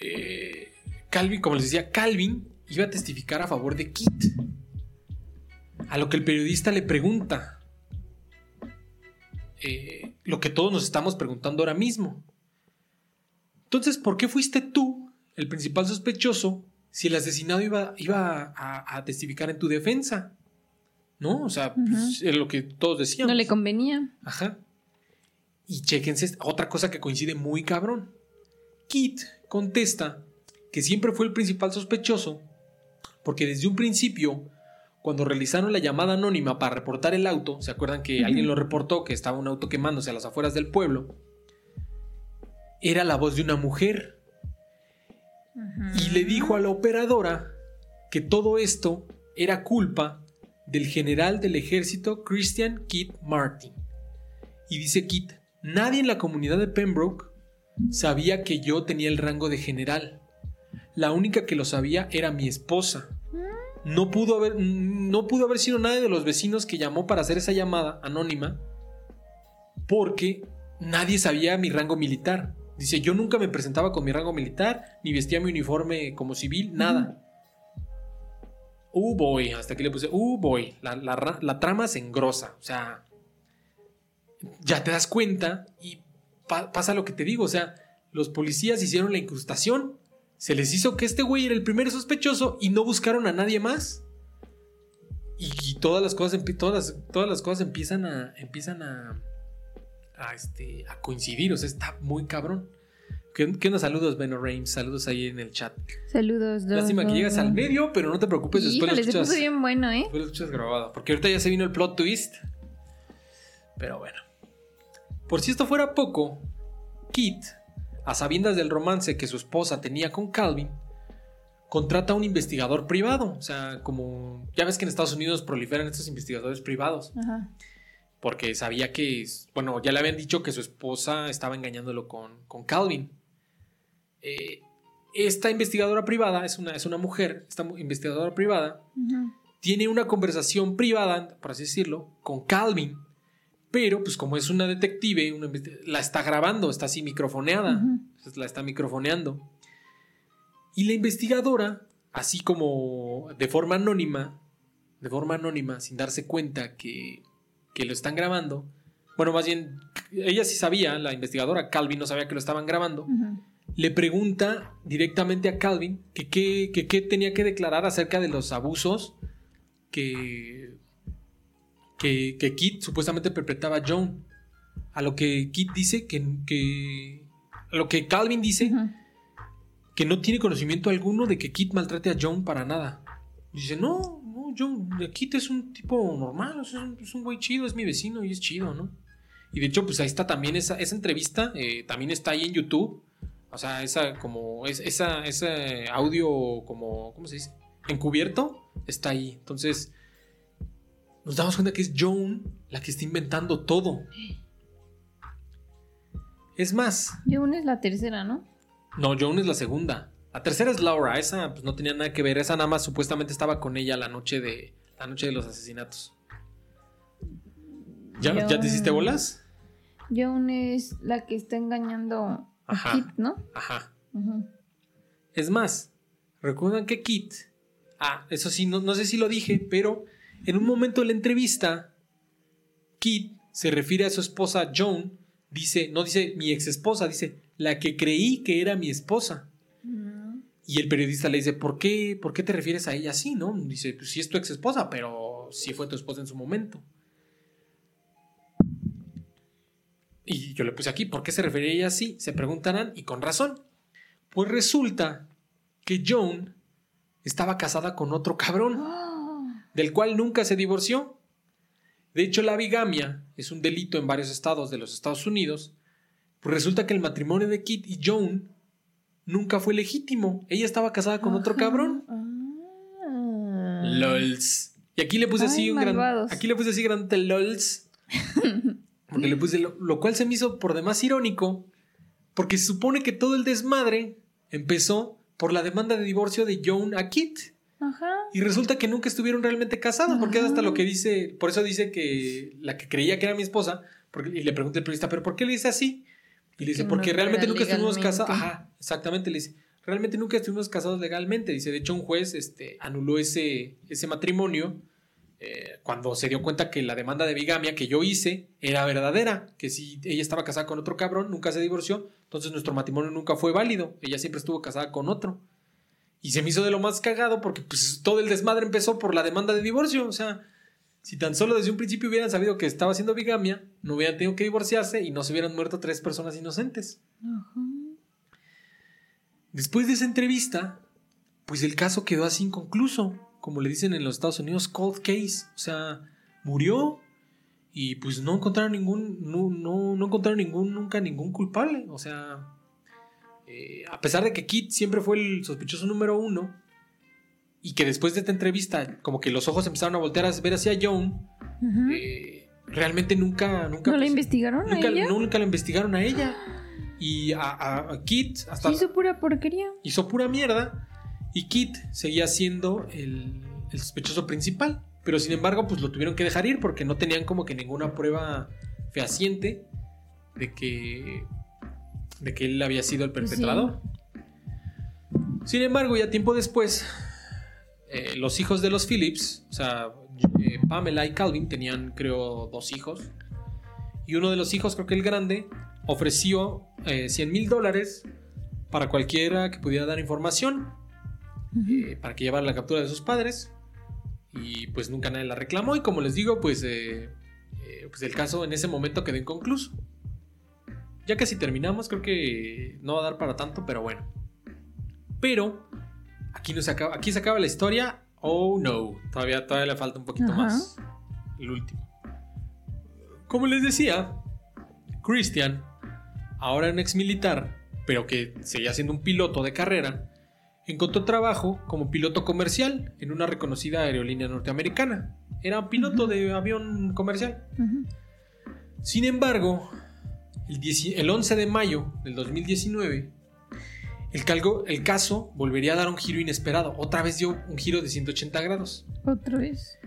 Eh, Calvin, como les decía, Calvin iba a testificar a favor de Kit. A lo que el periodista le pregunta. eh, lo que todos nos estamos preguntando ahora mismo. Entonces, ¿por qué fuiste tú el principal sospechoso si el asesinado iba, iba a, a testificar en tu defensa? ¿No? O sea, pues, es lo que todos decíamos. No le convenía. Ajá. Y chéquense esta- otra cosa que coincide muy cabrón. Kit contesta que siempre fue el principal sospechoso porque desde un principio, cuando realizaron la llamada anónima para reportar el auto, ¿se acuerdan que alguien lo reportó que estaba un auto quemándose a las afueras del pueblo? Era la voz de una mujer y le dijo a la operadora que todo esto era culpa del general del ejército Christian Kit Martin. Y dice Kit, nadie en la comunidad de Pembroke sabía que yo tenía el rango de general. La única que lo sabía era mi esposa. No pudo haber, no pudo haber sido nadie de los vecinos que llamó para hacer esa llamada anónima porque nadie sabía mi rango militar. Dice, yo nunca me presentaba con mi rango militar, ni vestía mi uniforme como civil, nada. Uh, boy, hasta aquí le puse, uh, boy, la, la, la trama se engrosa, o sea, ya te das cuenta y pasa lo que te digo, o sea, los policías hicieron la incrustación, se les hizo que este güey era el primer sospechoso y no buscaron a nadie más. Y, todas las cosas todas, todas las cosas empiezan a empiezan a a, este, a coincidir, o sea, está muy cabrón. ¿Qué, qué saludos, Beno Rames? Saludos ahí en el chat. Saludos, Lástima que llegas al medio, pero no te preocupes, después lo escuchas. Se bien bueno, ¿eh? Después lo escuchas grabado. Porque ahorita ya se vino el plot twist. Pero bueno. Por si esto fuera poco, Kit, a sabiendas del romance que su esposa tenía con Calvin, contrata a un investigador privado. O sea, como. Ya ves que en Estados Unidos proliferan estos investigadores privados. Ajá porque sabía que, bueno, ya le habían dicho que su esposa estaba engañándolo con, con Calvin. Eh, esta investigadora privada, es una, es una mujer, esta investigadora privada, tiene una conversación privada, por así decirlo, con Calvin, pero pues como es una detective, la está grabando, está así microfoneada, la está microfoneando. Y la investigadora, así como de forma anónima, de forma anónima, sin darse cuenta que que lo están grabando. Bueno, más bien, ella sí sabía, la investigadora Calvin no sabía que lo estaban grabando. Le pregunta directamente a Calvin que qué tenía que declarar acerca de los abusos que, que, Kit supuestamente perpetraba a Joan. A lo que Kit dice que, que a lo que Calvin dice que no tiene conocimiento alguno de que Kit maltrate a Joan para nada. Dice, no, yo, Kit es un tipo normal, es un, güey chido, es mi vecino y es chido, ¿no? Y de hecho, pues ahí está también esa, esa entrevista, eh, también está ahí en YouTube. O sea, esa como, es, esa, ese audio como, ¿cómo se dice? Encubierto, está ahí. Entonces, nos damos cuenta que es Joan la que está inventando todo. Es más. Joan es la tercera, ¿no? No, Joan es la segunda. La tercera es Laura, esa pues no tenía nada que ver, esa nada más supuestamente estaba con ella la noche de la noche de los asesinatos. ¿Ya, ¿ya te hiciste bolas? Joan es la que está engañando a Kit, ¿no? Ajá. Es más, recuerdan que Kit, ah, eso sí, no, no sé si lo dije, pero en un momento de la entrevista, Kit se refiere a su esposa Joan, dice, no dice mi ex esposa, dice la que creí que era mi esposa. Y el periodista le dice, ¿por qué, ¿por qué te refieres a ella así, no? Dice, pues sí es tu ex esposa, pero sí fue tu esposa en su momento. Y yo le puse aquí, ¿por qué se refiere a ella así? Se preguntarán, y con razón. Pues resulta que Joan estaba casada con otro cabrón, del cual nunca se divorció. De hecho, la bigamia es un delito en varios estados de los Estados Unidos. Pues resulta que el matrimonio de Kit y Joan nunca fue legítimo. Ella estaba casada con otro cabrón. Ah. LOLs. Y aquí le puse así un gran. Aquí le puse así grande LOLs. [laughs] Porque le puse. Lo, cual se me hizo por demás irónico. Porque se supone que todo el desmadre empezó por la demanda de divorcio de Joan a Kit. Ajá. Y resulta que nunca estuvieron realmente casados, porque es hasta lo que dice, por eso dice que la que creía que era mi esposa, porque, y le pregunta el periodista, ¿pero por qué le dice así? Y le dice, porque realmente nunca estuvimos casados. Ajá, exactamente. Le dice, realmente nunca estuvimos casados legalmente. Dice, de hecho, un juez este, anuló ese, ese matrimonio eh, cuando se dio cuenta que la demanda de bigamia que yo hice era verdadera. Que si ella estaba casada con otro cabrón, nunca se divorció. Entonces nuestro matrimonio nunca fue válido. Ella siempre estuvo casada con otro. Y se me hizo de lo más cagado porque pues, todo el desmadre empezó por la demanda de divorcio. O sea, si tan solo desde un principio hubieran sabido que estaba haciendo bigamia, no hubieran tenido que divorciarse y no se hubieran muerto tres personas inocentes. Después de esa entrevista, pues el caso quedó así inconcluso, como le dicen en los Estados Unidos, cold case. O sea, murió y pues no encontraron ningún, no, no, encontraron ningún, nunca ningún culpable. O sea, eh, a pesar de que Kit siempre fue el sospechoso número uno, y que después de esta entrevista, como que los ojos empezaron a voltear a ver hacia Joan, eh, realmente nunca, nunca. ¿No la investigaron nunca, a ella? Nunca la investigaron a ella. Y a, Kit hasta. Hizo pura porquería. Hizo pura mierda. Y Kit seguía siendo el, el sospechoso principal. Pero sin embargo, pues lo tuvieron que dejar ir porque no tenían como que ninguna prueba fehaciente de que, de que él había sido el Pues sí. perpetrador. Sin embargo, ya tiempo después, eh, los hijos de los Phillips, o sea, eh, Pamela y Calvin tenían, creo, dos hijos. Y uno de los hijos, creo que el grande, ofreció eh, 100 mil dólares para cualquiera que pudiera dar información, eh, para que llevara la captura de sus padres. Y pues nunca nadie la reclamó. Y como les digo, pues, pues el caso en ese momento quedó inconcluso. Ya casi terminamos, creo que no va a dar para tanto, pero bueno. Pero aquí, no se acaba, aquí se acaba la historia. Oh no, todavía, todavía le falta un poquito Ajá. más. El último. Como les decía, Christian, ahora un ex militar, pero que seguía siendo un piloto de carrera, encontró trabajo como piloto comercial en una reconocida aerolínea norteamericana. Era un piloto de avión comercial. Sin embargo, el, 10 el 11 de mayo del 2019, el, calgo- el caso volvería a dar un giro inesperado. Otra vez dio un giro de 180 grados. Otra vez.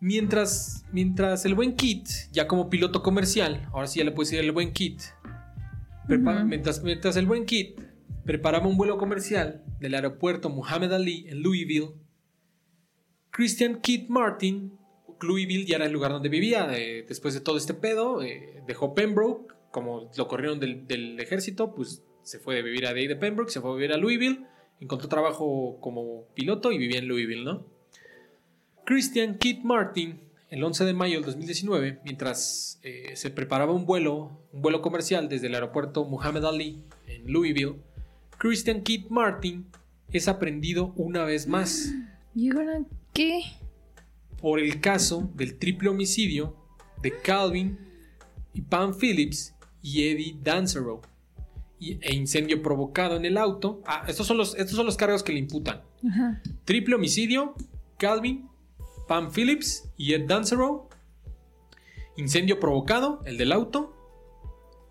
Mientras, mientras el buen Kit, ya como piloto comercial, ahora sí ya le puedo decir el buen Kit, mientras, mientras el buen Kit preparaba un vuelo comercial del aeropuerto Muhammad Ali en Louisville, Christian Kit Martin, Louisville ya era el lugar donde vivía, eh, después de todo este pedo, eh, dejó Pembroke, como lo corrieron del, ejército, pues se fue de vivir a ahí de Pembroke, se fue a vivir a Louisville, encontró trabajo como piloto y vivía en Louisville, ¿no? Christian Kit Martin, el 11 de mayo del 2019, mientras eh, se preparaba un vuelo, un vuelo comercial desde el aeropuerto Muhammad Ali en Louisville, Christian Kit Martin es aprendido una vez más ¿Y qué? Por el caso del triple homicidio de Calvin y Pam Phillips y Eddie Danserow e incendio provocado en el auto. Ah, estos son los, estos son los cargos que le imputan. Ajá. Triple homicidio, Calvin, Pam Phillips y Ed Danserow. Incendio provocado, el del auto.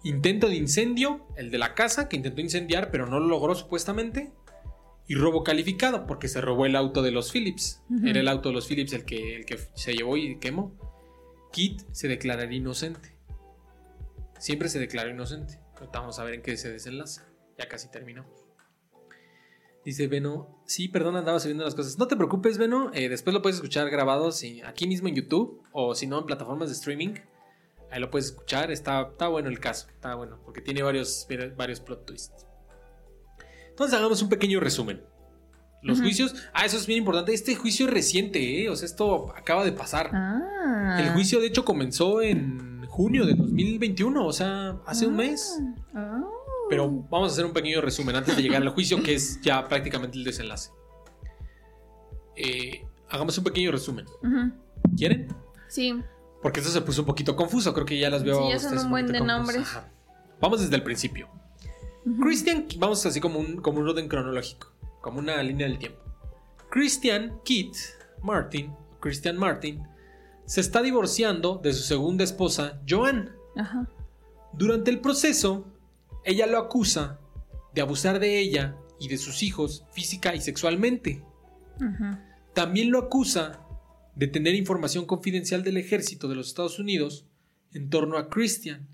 Intento de incendio, el de la casa, que intentó incendiar pero no lo logró supuestamente. Y robo calificado, porque se robó el auto de los Phillips. Era el auto de los Phillips el que, el que se llevó y quemó. Kit se declararía inocente. Siempre se declaró inocente. Ahorita vamos a ver en qué se desenlaza. Ya casi terminamos. Dice Beno, sí, perdón, andaba subiendo las cosas. No te preocupes, Beno, eh, después lo puedes escuchar grabado sí, aquí mismo en YouTube o si no en plataformas de streaming. Ahí lo puedes escuchar, está, está bueno el caso, está bueno, porque tiene varios, varios plot twists. Entonces hagamos un pequeño resumen. Los juicios, ah, eso es bien importante, este juicio es reciente, ¿eh? o sea, esto acaba de pasar. Ah. El juicio de hecho comenzó en junio de 2021, o sea, hace un mes. Ah. Pero vamos a hacer un pequeño resumen antes de llegar al juicio, que es ya prácticamente el desenlace. Eh, hagamos un pequeño resumen. ¿Quieren? Sí. Porque esto se puso un poquito confuso, creo que ya las veo. Sí, ya son un buen de nombres. Vamos desde el principio. Christian, vamos así como un, como un orden cronológico, como una línea del tiempo. Christian Kit Martin, Christian Martin, se está divorciando de su segunda esposa, Joanne. Ajá. Durante el proceso, ella lo acusa de abusar de ella y de sus hijos física y sexualmente. También lo acusa de tener información confidencial del ejército de los Estados Unidos en torno a Christian.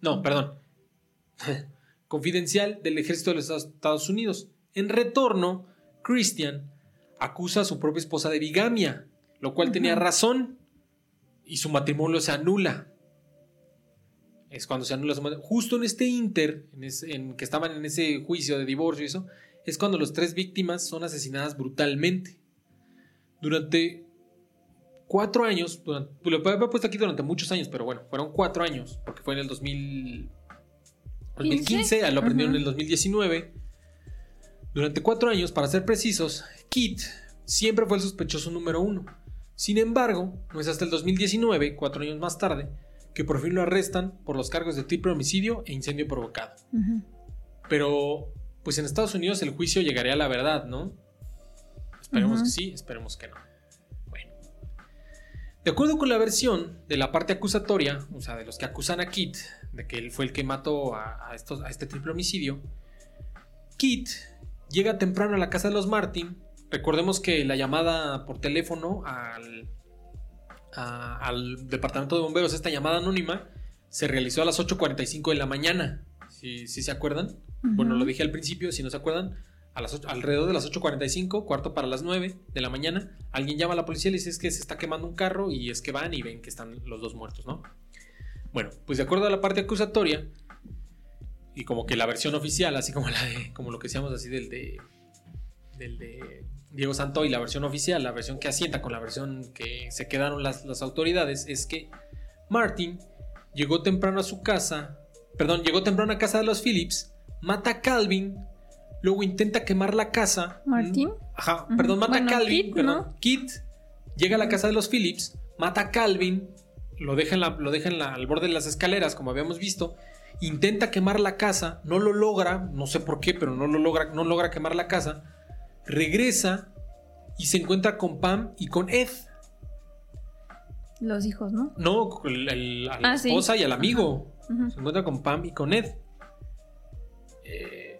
No, perdón. [laughs] confidencial del ejército de los Estados Unidos. En retorno, Christian acusa a su propia esposa de bigamia, lo cual tenía razón y su matrimonio se anula. Es cuando se anula su matrimonio. Justo en este inter, en, ese- en que estaban en ese juicio de divorcio y eso, es cuando las tres víctimas son asesinadas brutalmente. Durante cuatro años, durante, lo he puesto aquí durante muchos años, pero bueno, fueron cuatro años, porque fue en el 2000, 2015, lo aprendieron en el 2019. Durante cuatro años, para ser precisos, Kit siempre fue el sospechoso número uno. Sin embargo, no es hasta el 2019, cuatro años más tarde, que por fin lo arrestan por los cargos de triple homicidio e incendio provocado. Pero, pues en Estados Unidos el juicio llegaría a la verdad, ¿no? Esperemos que sí, esperemos que no. Bueno. De acuerdo con la versión de la parte acusatoria, o sea, de los que acusan a Kit, de que él fue el que mató a, a estos, a este triple homicidio, Kit llega temprano a la casa de los Martin. Recordemos que la llamada por teléfono al, a- al departamento de bomberos, esta llamada anónima, se realizó a las 8.45 de la mañana. Si, se acuerdan. Bueno, lo dije al principio, si no se acuerdan. A las alrededor de las 8.45, cuarto para las 9 de la mañana, alguien llama a la policía y le dice es que se está quemando un carro y es que van y ven que están los dos muertos, ¿no? Bueno, pues de acuerdo a la parte acusatoria y como que la versión oficial, así como la de, como lo que decíamos así del de, del de Diego Santoy, la versión oficial, la versión que asienta con la versión que se quedaron las, las autoridades, es que Martin llegó temprano a su casa, perdón, llegó temprano a casa de los Phillips, mata a Calvin, luego intenta quemar la casa. ¿Martin? Ajá, perdón, mata a Calvin, perdón, Kit llega a la casa de los Phillips, mata a Calvin, lo deja, en la, lo deja al borde de las escaleras, como habíamos visto, intenta quemar la casa, no lo logra, no sé por qué, pero no lo logra, no logra quemar la casa, regresa y se encuentra con Pam y con Ed. Los hijos, ¿no? No, a la ah, esposa y al amigo. Se encuentra con Pam y con Ed. Eh,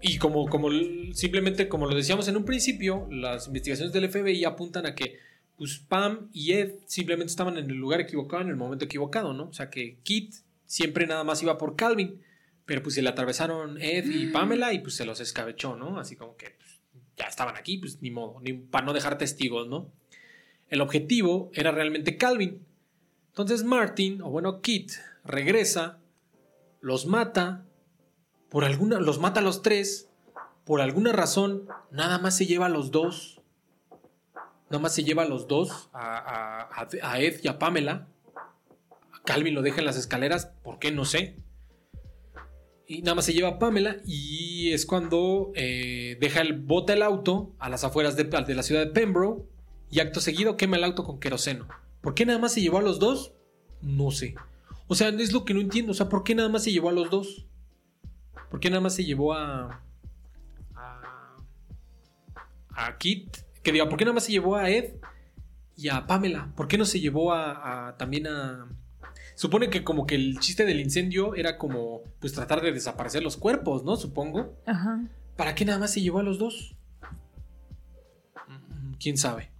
y como, como simplemente como lo decíamos en un principio, las investigaciones del FBI apuntan a que pues, Pam y Ed simplemente estaban en el lugar equivocado en el momento equivocado, ¿no? O sea que Kit siempre nada más iba por Calvin, pero pues se le atravesaron Ed y mm. Pamela y pues se los escabechó, ¿no? Así como que pues, ya estaban aquí, pues ni modo, ni para no dejar testigos, ¿no? El objetivo era realmente Calvin. Entonces Martin, o bueno, Kit, regresa, los mata, por alguna, los mata a los tres, por alguna razón, nada más se lleva a los dos, nada más se lleva a los dos, a, a, Ed y a Pamela. Calvin lo deja en las escaleras, ¿por qué? No sé. Y nada más se lleva a Pamela y es cuando eh, deja el bota el auto a las afueras de, de la ciudad de Pembroke y acto seguido quema el auto con queroseno. ¿Por qué nada más se llevó a los dos? No sé. O sea, es lo que no entiendo. O sea, ¿por qué nada más se llevó a los dos? ¿Por qué nada más se llevó a. a. a Kit? Que diga, ¿por qué nada más se llevó a Ed y a Pamela? ¿Por qué no se llevó a, a también a. Supone que como que el chiste del incendio era como pues tratar de desaparecer los cuerpos, ¿no? Supongo. Ajá. ¿Para qué nada más se llevó a los dos? ¿Quién sabe?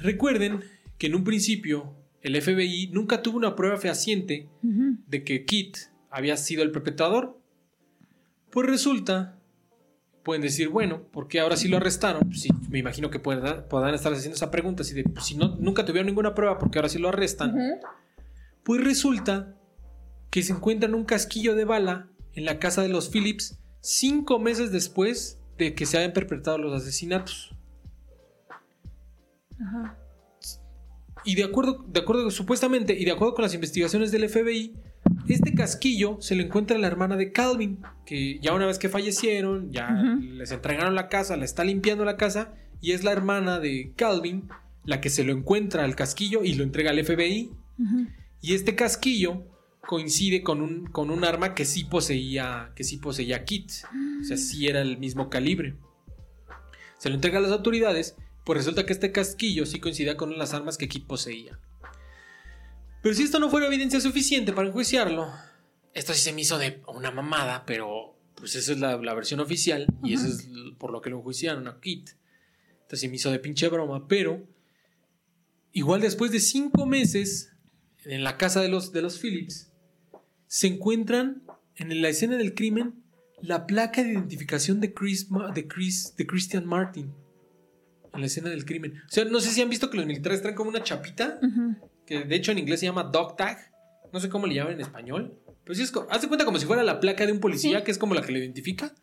Recuerden que en un principio el FBI nunca tuvo una prueba fehaciente de que Kit había sido el perpetrador. Pues resulta, pueden decir, bueno, ¿por qué ahora sí lo arrestaron? Pues me imagino que puedan, estar haciendo esa pregunta, de, pues, si no, nunca tuvieron ninguna prueba, ¿por qué ahora sí lo arrestan? Pues resulta que se encuentran un casquillo de bala en la casa de los Phillips cinco meses después de que se hayan perpetrado los asesinatos. Y de acuerdo, de acuerdo, supuestamente, y de acuerdo con las investigaciones del FBI, este casquillo se lo encuentra la hermana de Calvin, que ya una vez que fallecieron, ya les entregaron la casa, la está limpiando la casa, y es la hermana de Calvin la que se lo encuentra al casquillo y lo entrega al FBI. Y este casquillo coincide con un, con un arma que sí poseía, que sí poseía Kit, o sea, sí era el mismo calibre. Se lo entrega a las autoridades pues resulta que este casquillo sí coincidía con las armas que Kit poseía. Pero si esto no fuera evidencia suficiente para enjuiciarlo, esto sí se me hizo de una mamada, pero pues esa es la, versión oficial y eso es por lo que lo enjuiciaron a Kit. Esto sí me hizo de pinche broma, pero igual después de cinco meses en la casa de los, de los Phillips, se encuentran en la escena del crimen la placa de identificación de, Chris, de, Chris, de Christian Martin en la escena del crimen. O sea, no sé si han visto que los militares traen como una chapita, que de hecho en inglés se llama dog tag. No sé cómo le llaman en español. Pero sí es haz de cuenta como si fuera la placa de un policía, que es como la que le identifica.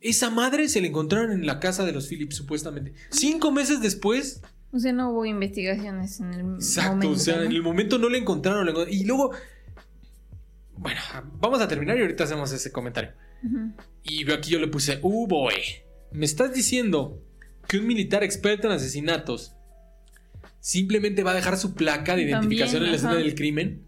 Esa madre se la encontraron en la casa de los Phillips, supuestamente. Cinco meses después. O sea, no hubo investigaciones en el Exacto, o sea, en el momento no le encontraron. Y luego. Bueno, vamos a terminar y ahorita hacemos ese comentario. Y aquí yo le puse, uh, boy. Me estás diciendo que un militar experto en asesinatos simplemente va a dejar su placa de identificación en la escena del crimen.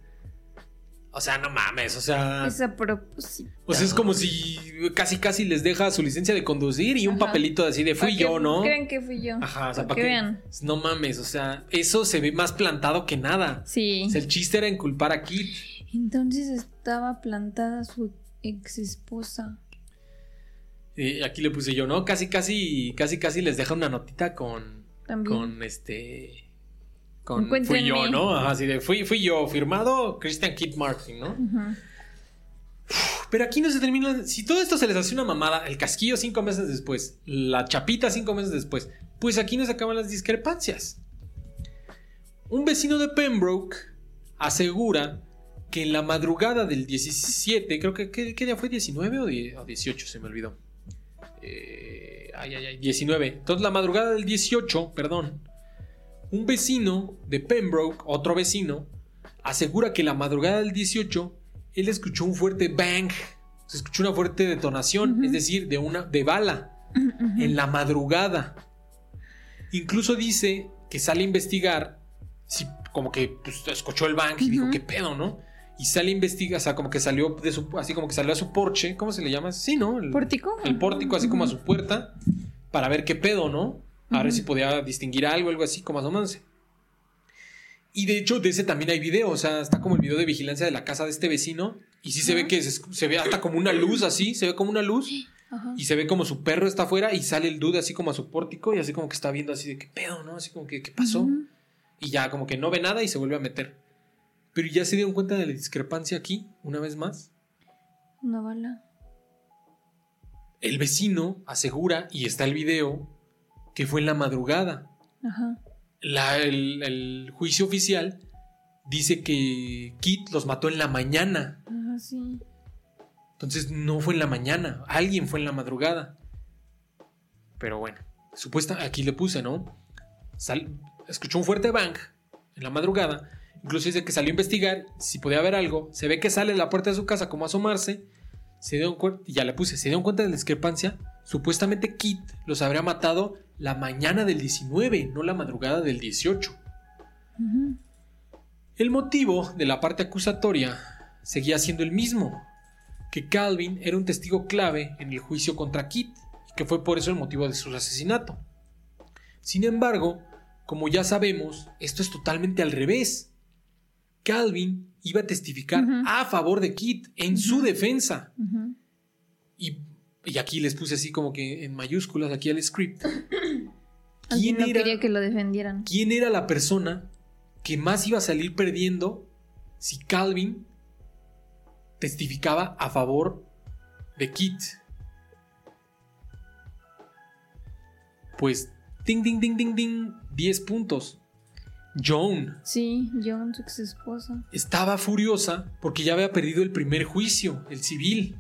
O sea, no mames, o sea. Es a propósito. O sea, es como si casi casi les deja su licencia de conducir y un papelito así de fui yo, ¿no? Creen que fui yo. Ajá, o sea, para, que, vean. No mames, o sea, eso se ve más plantado que nada. Sí. O sea, el chiste era inculpar a Kit. Entonces estaba plantada su ex esposa aquí le puse yo, ¿no? Casi, casi, casi, casi les deja una notita con. Con este. Con fui yo. ¿no? Ajá, así de fui, fui yo, firmado Christian Kid Martin, ¿no? Pero aquí no se termina. Si todo esto se les hace una mamada, el casquillo cinco meses después, la chapita cinco meses después, pues aquí no se acaban las discrepancias. Un vecino de Pembroke asegura que en la madrugada del 17, creo que ¿qué, qué día fue? ¿19 o, die- o 18? Se me olvidó. Eh, ay, ay, ay, 19. Entonces, la madrugada del 18, perdón, un vecino de Pembroke, otro vecino, asegura que la madrugada del 18 él escuchó un fuerte bang, se escuchó una fuerte detonación, es decir, de una de bala en la madrugada. Incluso dice que sale a investigar, si, como que pues, escuchó el bang y dijo. ¿qué pedo, no? Y sale a investigar, o sea, como que salió de su, así como que salió a su porche, ¿cómo se le llama? Sí, ¿no? El, ¿Pórtico? el pórtico, así como a su puerta, para ver qué pedo, ¿no? A ver si podía distinguir algo, algo así, como asomándose. Y de hecho, de ese también hay video, o sea, está como el video de vigilancia de la casa de este vecino. Y sí se ve que se, se ve hasta como una luz así, se ve como una luz. Y se ve como su perro está afuera y sale el dude así como a su pórtico y así como que está viendo así de qué pedo, ¿no? Así como que qué pasó. Y ya como que no ve nada y se vuelve a meter. Pero ya se dieron cuenta de la discrepancia aquí, una vez más. Una bala. El vecino asegura, y está el video, que fue en la madrugada. Ajá. La- el, el juicio oficial dice que Kit los mató en la mañana. Ajá, sí. Entonces no fue en la mañana, alguien fue en la madrugada. Pero bueno, supuesta, aquí le puse, ¿no? Sal- escuchó un fuerte bang en la madrugada. Incluso dice que salió a investigar si podía haber algo. Se ve que sale a la puerta de su casa como a asomarse. Se dio cuenta, y ya le puse, se dieron cuenta de la discrepancia. Supuestamente Kit los habría matado la mañana del 19, no la madrugada del 18. Ujú. El motivo de la parte acusatoria seguía siendo el mismo, que Calvin era un testigo clave en el juicio contra Kit y que fue por eso el motivo de su asesinato. Sin embargo, como ya sabemos, esto es totalmente al revés. Calvin iba a testificar a favor de Kit en su defensa. Y, y aquí les puse así como que en mayúsculas aquí al script. [clears throat] ¿Quién no era? quería que lo defendieran. quién era la persona que más iba a salir perdiendo si Calvin testificaba a favor de Kit. Pues, ding, ding, ding, ding, ding, 10 puntos. Joan Sí, John, su ex esposa. estaba furiosa porque ya había perdido el primer juicio, el civil,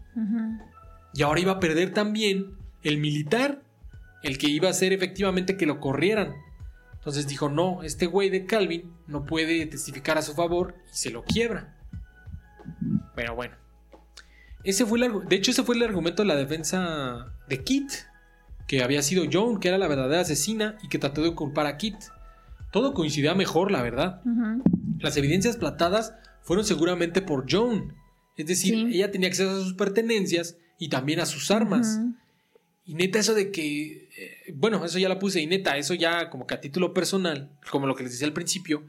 y ahora iba a perder también el militar, el que iba a hacer efectivamente que lo corrieran. Entonces dijo, no, este güey de Calvin no puede testificar a su favor y se lo quiebra. Pero bueno. Ese fue el, de hecho, ese fue el argumento de la defensa de Kit, que había sido Joan, que era la verdadera asesina y que trató de culpar a Kit. Todo coincidía mejor, la verdad. Las evidencias platadas fueron seguramente por Joan. Es decir, Sí. ella tenía acceso a sus pertenencias y también a sus armas. Y neta, eso de que. eh, bueno, eso ya la puse. Y neta, eso ya como que a título personal, como lo que les decía al principio,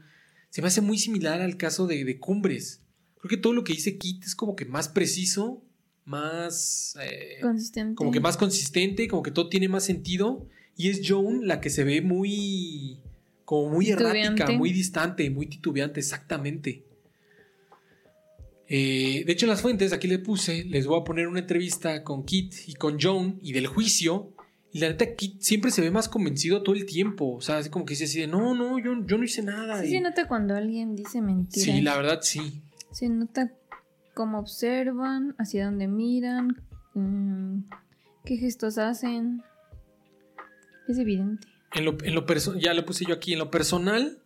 se me hace muy similar al caso de, de Cumbres. Creo que todo lo que dice Kit es como que más preciso, más. eh, Consistente. como que más consistente, como que todo tiene más sentido. Y es Joan la que se ve muy. como muy errática, muy distante, muy titubeante, exactamente. Eh, de hecho, en las fuentes, aquí le puse, les voy a poner una entrevista con Kit y con Joan y del juicio. Y la neta, Kit siempre se ve más convencido todo el tiempo. O sea, así como que dice así de, no, no, yo, yo no hice nada. Sí Y- se nota cuando alguien dice mentiras. sí, la verdad, sí. Se nota cómo observan, hacia dónde miran, mm, qué gestos hacen. Es evidente. En lo, en lo ya lo puse yo aquí, en lo personal,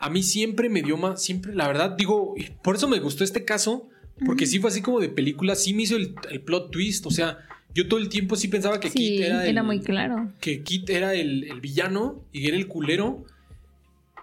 a mí siempre me dio más, siempre, la verdad, digo, por eso me gustó este caso, porque sí fue así como de película, sí me hizo el, el plot twist, o sea, yo todo el tiempo sí pensaba que sí, Kit era, era, el, muy claro. que Kit era el, el villano y era el culero,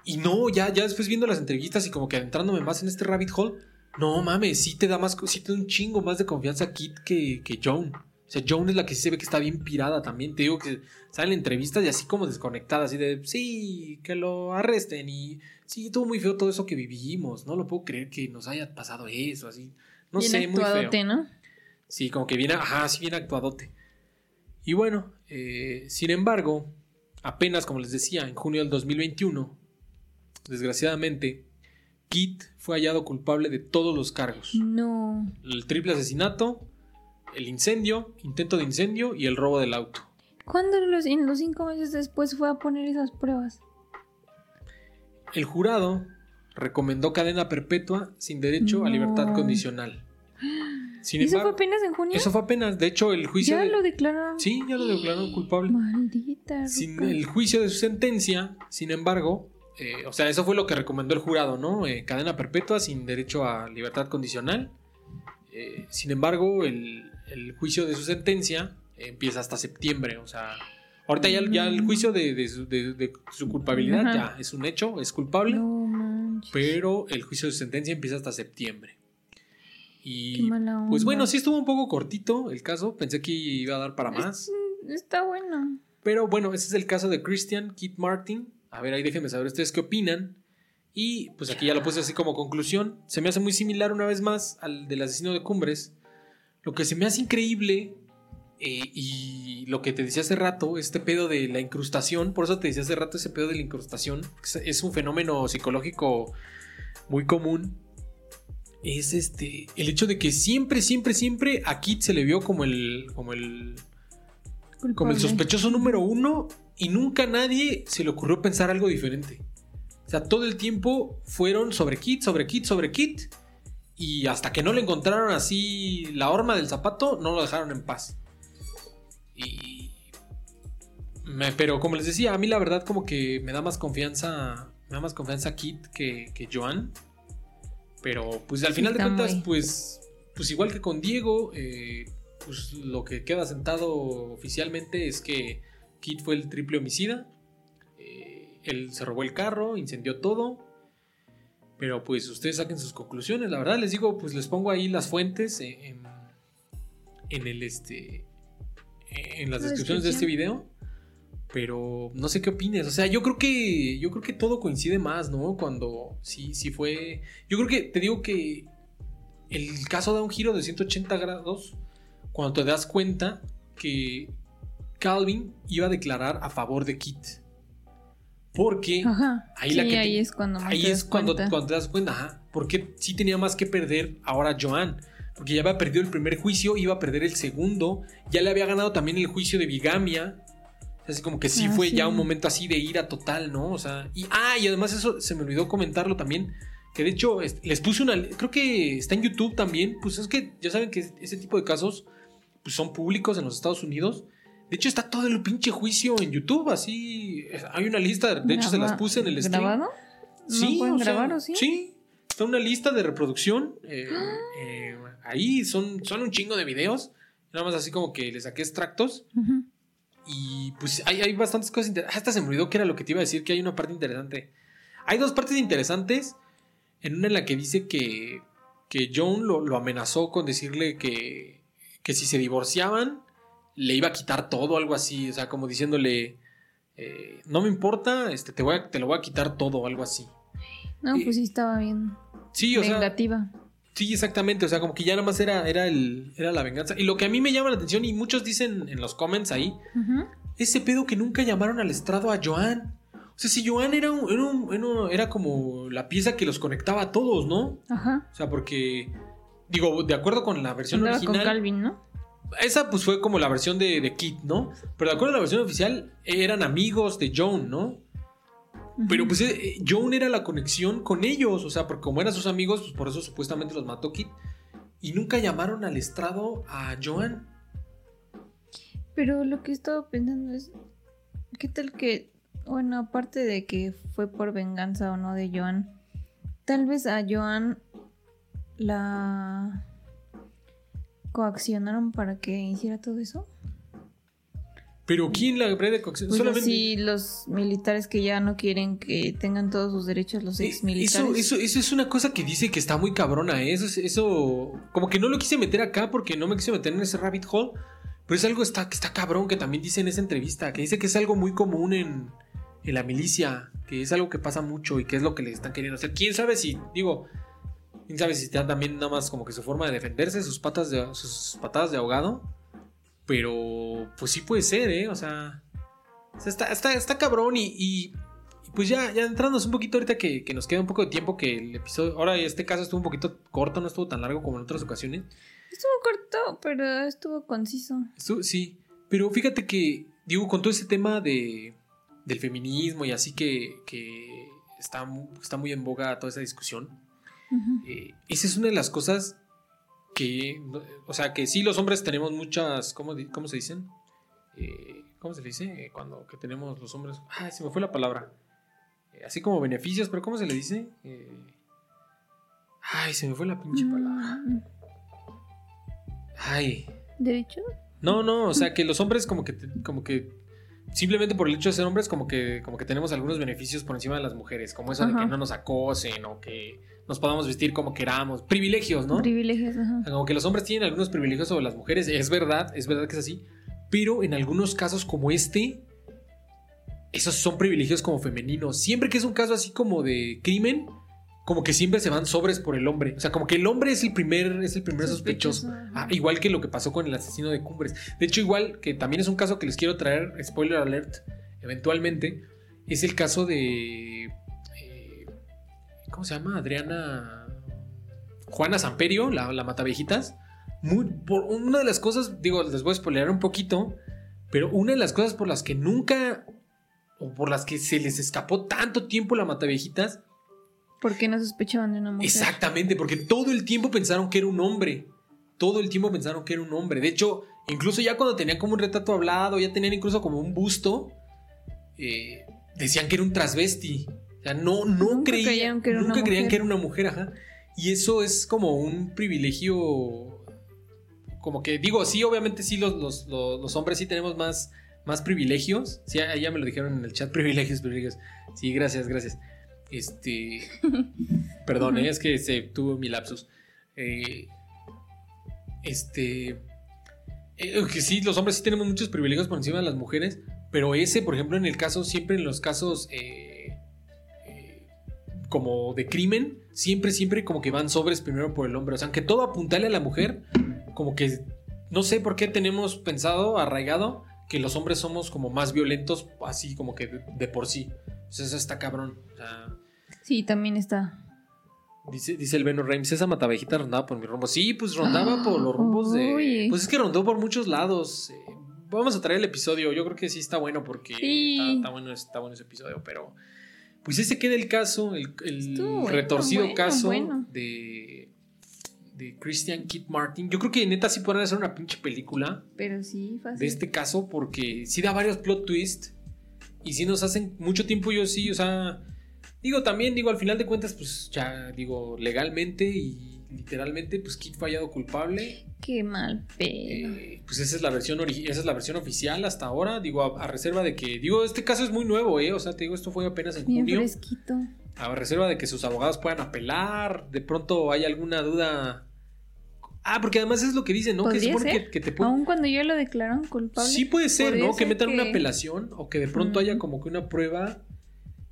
y no, ya, ya después viendo las entrevistas y como que adentrándome más en este rabbit hole, no mames, sí te da más, sí te da un chingo más de confianza Kit que, que Joan. O sea, Joan es la que sí se ve que está bien pirada también. Te digo que salen entrevistas y así como desconectada, así de, sí, que lo arresten y sí, estuvo muy feo todo eso que vivimos. No lo puedo creer que nos haya pasado eso, así. No Bien sé, muy feo. ¿no? Sí, como que viene, ajá, sí, bien actuadote. Y bueno, eh, sin embargo, apenas como les decía, en junio del 2021, desgraciadamente, Kit fue hallado culpable de todos los cargos. No. El triple asesinato, el incendio, intento de incendio y el robo del auto. ¿Cuándo los, en los cinco meses después fue a poner esas pruebas? El jurado recomendó cadena perpetua sin derecho a libertad condicional. Sin ¿Eso fue apenas en junio? eso fue apenas. De hecho, el juicio. ya de- lo declararon. Sí, ya lo declararon culpable. Maldita. Sin ruca. el juicio de su sentencia, sin embargo, eh, o sea, eso fue lo que recomendó el jurado, ¿no? Eh, cadena perpetua sin derecho a libertad condicional. Eh, sin embargo, el, el juicio de su sentencia empieza hasta septiembre, o sea, ahorita ya, ya el juicio de, de su, de- de su culpabilidad Ajá. ya es un hecho, es culpable, No pero el juicio de su sentencia empieza hasta septiembre. Qué Y pues bueno, sí estuvo un poco cortito el caso, pensé que iba a dar para más. Está bueno. Pero bueno, ese es el caso de Christian Kit Martin. A ver, ahí déjenme saber ustedes qué opinan. Y pues aquí ya lo puse así como conclusión. Se me hace muy similar una vez más al del asesino de Cumbres. Lo que se me hace increíble eh, y lo que te decía hace rato, este pedo de la incrustación, por eso te decía hace rato ese pedo de la incrustación, es- un fenómeno psicológico muy común. Es este, el hecho de que siempre, siempre, siempre a Kit se le vio como el, como el, como el sospechoso número uno y nunca a nadie se le ocurrió pensar algo diferente. O sea, todo el tiempo fueron sobre Kit, sobre Kit, sobre Kit. Y hasta que no le encontraron así la horma del zapato, no lo dejaron en paz. Y... me- pero como les decía, a mí la verdad como que me da más confianza, me da más confianza Kit que, que Joan. Pero pues al Sí, final de cuentas, muy- pues, pues igual que con Diego, eh, pues lo que queda sentado oficialmente es que Kit fue el triple homicida. Eh, él se robó el carro, incendió todo. Pero pues ustedes saquen sus conclusiones. La verdad les digo, pues les pongo ahí las fuentes en, en- en el este en las La descripciones de este video. Pero no sé qué opines. O sea, yo creo que. Yo creo que todo coincide más, ¿no? Cuando. Sí, sí fue. Yo creo que te digo que. El caso da un giro de 180 grados. Cuando te das cuenta que Calvin iba a declarar a favor de Kit. Porque Ajá. ahí sí, la que ahí te- es cuando ahí es cuando, cuando te das cuenta, ajá, porque sí tenía más que perder ahora Joan. Porque ya había perdido el primer juicio, iba a perder el segundo, ya le había ganado también el juicio de bigamia. Así como que sí Ah, fue sí. ya un momento así de ira total, ¿no? O sea, y ah, y además eso se me olvidó comentarlo también. Que de hecho es- les puse una. Creo que está en YouTube también. Pues es que ya saben que ese tipo de casos pues son públicos en los Estados Unidos. De hecho, está todo el pinche juicio en YouTube. Así. Hay una lista. De hecho, se las puse en el stream. ¿Grabado? ¿No pueden o sea, grabar o sí? Sí. Está una lista de reproducción. eh, eh, ahí son, son un chingo de videos. Nada más así como que le saqué extractos. Y pues hay, hay bastantes cosas interesantes. Hasta se me olvidó que era lo que te iba a decir, que hay una parte interesante. Hay dos partes interesantes. En una en la que dice que, que Joan lo, lo amenazó con decirle que, que si se divorciaban, le iba a quitar todo, algo así. O sea, como diciéndole, eh, no me importa, este, te, voy a- te lo voy a quitar todo, algo así. No, pues sí estaba bien. Sí, o sea, Vengativa. Sí, exactamente. O sea, como que ya nada más era, era, el, era la venganza. Y lo que a mí me llama la atención, y muchos dicen en los comments ahí, Ujú. ese pedo que nunca llamaron al estrado a Joan. O sea, si Joan era, un- era, un- era como la pieza que los conectaba a todos, ¿no? Ajá. O sea, porque, digo, de acuerdo con la versión Andaba con original, Calvin, ¿no? esa pues fue como la versión de, de Kit, ¿no? Pero de acuerdo a la versión oficial, eran amigos de Joan, ¿no? Pero pues eh, Joan era la conexión con ellos, o sea, porque como eran sus amigos, pues por eso supuestamente los mató Kit. Y nunca llamaron al estrado a Joan. Pero lo que estaba pensando es, ¿qué tal que, bueno, aparte de que fue por venganza o no de Joan, tal vez a Joan la coaccionaron para que hiciera todo eso? Pero ¿quién la habría de coacción? Pues Solamente... así los militares que ya no quieren que tengan todos sus derechos los Eh, ex militares. Eso, eso, eso es una cosa que dice que está muy cabrona, ¿eh? Eso, es- eso, como que no lo quise meter acá porque no me quise meter en ese rabbit hole, pero es algo está, que está cabrón que también dice en esa entrevista, que dice que es algo muy común en, en la milicia, que es algo que pasa mucho y que es lo que le están queriendo hacer. ¿Quién sabe si, digo, quién sabe si está también nada más como que su forma de defenderse, sus patas de, sus patadas de ahogado? Pero, pues sí puede ser, ¿eh? O sea, está, está, está cabrón y, y- pues ya, ya entrándonos un poquito ahorita que, que, nos queda un poco de tiempo que el episodio, ahora este caso estuvo un poquito corto, no estuvo tan largo como en otras ocasiones. Estuvo corto, pero estuvo conciso. sí, pero fíjate que, digo, con todo ese tema de, del feminismo y así que, que está, está muy en boga toda esa discusión, eh, esa es una de las cosas que, o sea, que sí los hombres tenemos muchas, ¿cómo, cómo se dicen? Eh, ¿Cómo se dice? Eh, cuando que tenemos los hombres, ay, se me fue la palabra. así como beneficios, pero ¿cómo se le dice? ay, se me fue la pinche palabra. Mm. Ay. ¿Derecho? No, no, o sea que los hombres como que, como que simplemente por el hecho de ser hombres como que, como que tenemos algunos beneficios por encima de las mujeres, como eso de que no nos acosen o que nos podamos vestir como queramos, privilegios, ¿no? Privilegios, ajá. Como que los hombres tienen algunos privilegios sobre las mujeres, es verdad, es verdad que es así, pero en algunos casos como este, esos son privilegios como femeninos. Siempre que es un caso así como de crimen, como que siempre se van sobres por el hombre. O sea, como que el hombre es el primer, es el primer sospechoso. Ah, igual que lo que pasó con el asesino de Cumbres. De hecho, igual que también es un caso que les quiero traer, spoiler alert, eventualmente, es el caso de... ¿Cómo se llama? Adriana... Juana Samperio, la, la Matavejitas. Muy, por una de las cosas, digo, les voy a spoilear un poquito, pero una de las cosas por las que nunca, o por las que se les escapó tanto tiempo la Matavejitas, ¿Por qué no sospechaban de una mujer? Exactamente, porque todo el tiempo pensaron que era un hombre. Todo el tiempo pensaron que era un hombre. De hecho, incluso ya cuando tenían como un retrato hablado, ya tenían incluso como un busto, eh, decían que era un transvesti. Sea, no, no creían, que era, nunca una creían mujer. que era una mujer, ajá. Y eso es como un privilegio. Como que, digo, sí, obviamente sí, los, los, los, hombres sí tenemos más, más privilegios. Sí, ya me lo dijeron en el chat, [laughs] privilegios, privilegios. Sí, gracias, gracias. Este. [laughs] perdón, es que se tuvo mi lapsus. Eh, este. Eh, que sí, los hombres sí tenemos muchos privilegios por encima de las mujeres, pero ese, por ejemplo, en el caso, siempre en los casos eh, como de crimen, siempre, siempre como que van sobres primero por el hombre. O sea, aunque todo apuntale a la mujer, como que no sé por qué tenemos pensado, arraigado, que los hombres somos como más violentos, así como que de, por sí. Sea, eso está cabrón. O sea, Sí, también está. Dice, dice el Beno Reims, esa matavejita rondaba por mi rumbo. Sí, pues rondaba [gasps] por los rumbos de. Pues es que rondó por muchos lados. Eh, vamos a traer el episodio. Yo creo que sí está bueno porque está, bueno, está bueno ese episodio. Pero. Pues ese queda el caso, el, retorcido caso de. De Christian Kit Martin. Yo creo que neta sí pueden hacer una pinche película. Pero sí, fácil. De este caso, porque sí da varios plot twists. Y sí nos hacen mucho tiempo. Yo sí, o sea Digo, también, digo, al final de cuentas, pues ya, digo, legalmente y literalmente, pues Kit fallado culpable. Qué mal pero. Eh, pues esa es la versión esa es la versión oficial hasta ahora, digo, a, reserva de que, digo, este caso es muy nuevo, eh, o sea, te digo, esto fue apenas en Bien junio. Fresquito. A reserva de que sus abogados puedan apelar, de pronto hay alguna duda. Ah, porque además es lo que dicen, ¿no? Que que, que, te Aún cuando ya lo declararon culpable. Sí puede ser, ¿no? Que metan una apelación o que de pronto haya como que una prueba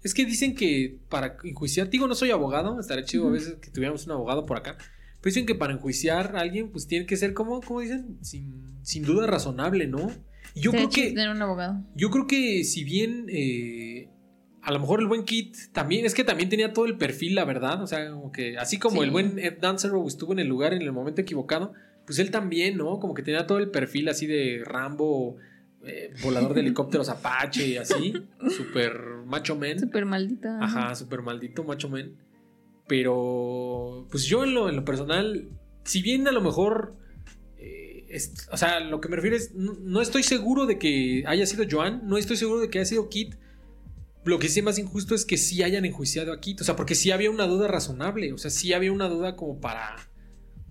es que dicen que para enjuiciar, digo, no soy abogado, estaría chido a veces que tuviéramos un abogado por acá. Pero dicen que para enjuiciar a alguien, pues tiene que ser como, como dicen, sin, sin duda razonable, ¿no? yo creo que. Tener un abogado. Yo creo que si bien eh, a lo mejor el buen Kit también, es que también tenía todo el perfil, la verdad. O sea, como que así como el buen Ed Dancer estuvo en el lugar en el momento equivocado, pues él también, ¿no? Como que tenía todo el perfil así de Rambo eh, volador de helicópteros Apache y así. [laughs] Super macho men. Super maldito. Ajá, super maldito macho men. Pero, pues yo en lo, en lo personal, si bien a lo mejor, eh, o sea, lo que me refiero es, no, estoy seguro de que haya sido Joan, no estoy seguro de que haya sido Kit. Lo que sí es más injusto es que sí hayan enjuiciado a Kit, o sea, porque sí había una duda razonable, o sea, sí había una duda como para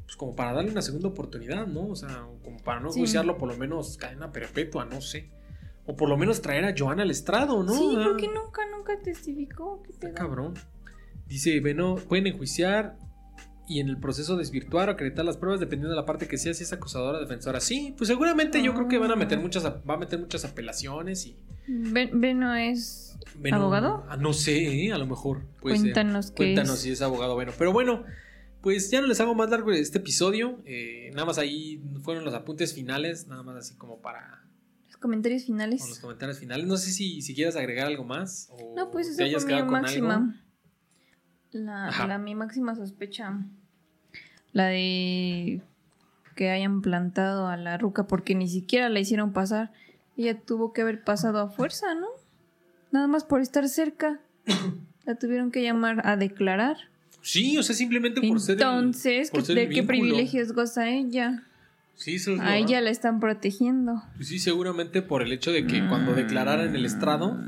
pues, como para darle una segunda oportunidad, ¿no? O sea, como para no juiciarlo por lo menos cadena perpetua, no sé. O por lo menos traer a Joana al estrado, ¿no? Sí, porque nunca, nunca testificó. ¿Qué cabrón. Dice, bueno, pueden enjuiciar y en el proceso desvirtuar o acreditar las pruebas dependiendo de la parte que sea, si es acusadora o defensora. Sí, pues seguramente yo creo que van a meter ah. muchas, va a meter muchas apelaciones y... ¿Beno es abogado? Ah, no sé, ¿eh? a lo mejor. Cuéntanos qué Cuéntanos si es abogado. Bueno, pero bueno, pues ya no les hago más largo este episodio. Eh, nada más ahí fueron los apuntes finales, nada más así como para comentarios finales. Con los comentarios finales. No sé si, si quieras agregar algo más. O No, pues hayas fue mi máxima. La, la mi máxima sospecha. La de que hayan plantado a la ruca porque ni siquiera la hicieron pasar. Ella tuvo que haber pasado a fuerza, ¿no? Nada más por estar cerca. [coughs] La tuvieron que llamar a declarar. Sí, o sea, simplemente por ser. Entonces, por ¿qué- ser el ¿de qué vínculo. privilegios goza ella? Sí, eso es A ella la están protegiendo. Pues sí, seguramente por el hecho de que cuando declarara en el estrado,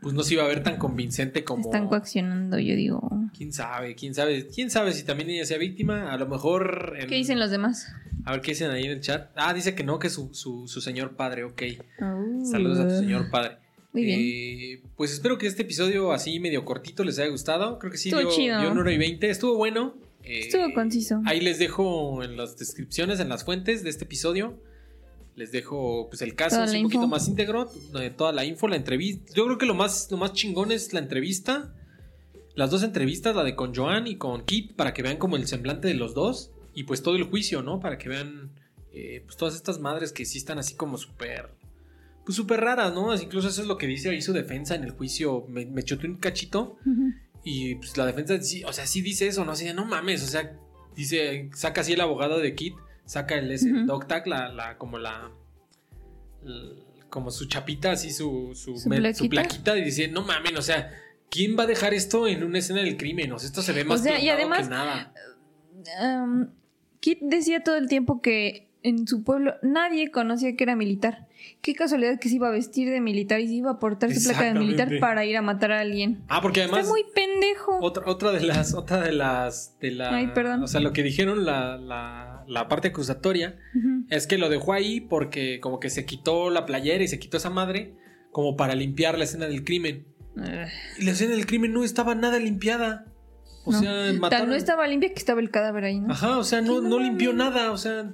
pues no se iba a ver tan convincente como. Están coaccionando, yo digo. Quién sabe, quién sabe, quién sabe si también ella sea víctima. A lo mejor. en- ¿Qué dicen los demás? A ver qué dicen ahí en el chat. Ah, dice que no, que su, su, su señor padre, ok. Oh. Saludos a tu señor padre. Muy bien. Eh, pues espero que este episodio así medio cortito les haya gustado. Creo que sí, Estuvo dio, chido. dio una hora y veinte. Estuvo bueno. Eh, Estuvo conciso. Ahí les dejo en las descripciones, en las fuentes de este episodio. Les dejo pues el caso así un poquito más íntegro, eh, toda la info, la entrevista. Yo creo que lo más, lo más chingón es la entrevista. Las dos entrevistas, la de con Joan y con Kit, para que vean como el semblante de los dos. Y pues todo el juicio, ¿no? Para que vean eh, pues todas estas madres que sí están así como súper... Pues súper raras, ¿no? Incluso eso es lo que dice ahí su defensa en el juicio. Me, me chutó un cachito. Y pues la defensa, sí, o sea, sí dice eso, ¿no? Así de, no mames, o sea, dice, saca así el abogado de Kit, saca el ese, dog tag, la, la, como la, como su chapita, así su, su, ¿Su me- plaquita? plaquita, y dice, no mames, o sea, ¿quién va a dejar esto en una escena del crimen? O sea, esto se ve más sea, y además- que nada. Um, Kit decía todo el tiempo que en su pueblo nadie conocía que era militar. Qué casualidad que se iba a vestir de militar y se iba a portar su placa de militar para ir a matar a alguien. Ah, porque además... Está muy pendejo. Otra, otra de las, otra de las, de la, Ay, perdón. o sea, lo que dijeron la, la, la parte acusatoria. Es que lo dejó ahí porque como que se quitó la playera y se quitó esa madre como para limpiar la escena del crimen. Y la escena del crimen no estaba nada limpiada. O No. sea, mataron... no estaba limpia que estaba el cadáver ahí, ¿no? Ajá, o sea, no, no no limpió nada, o sea...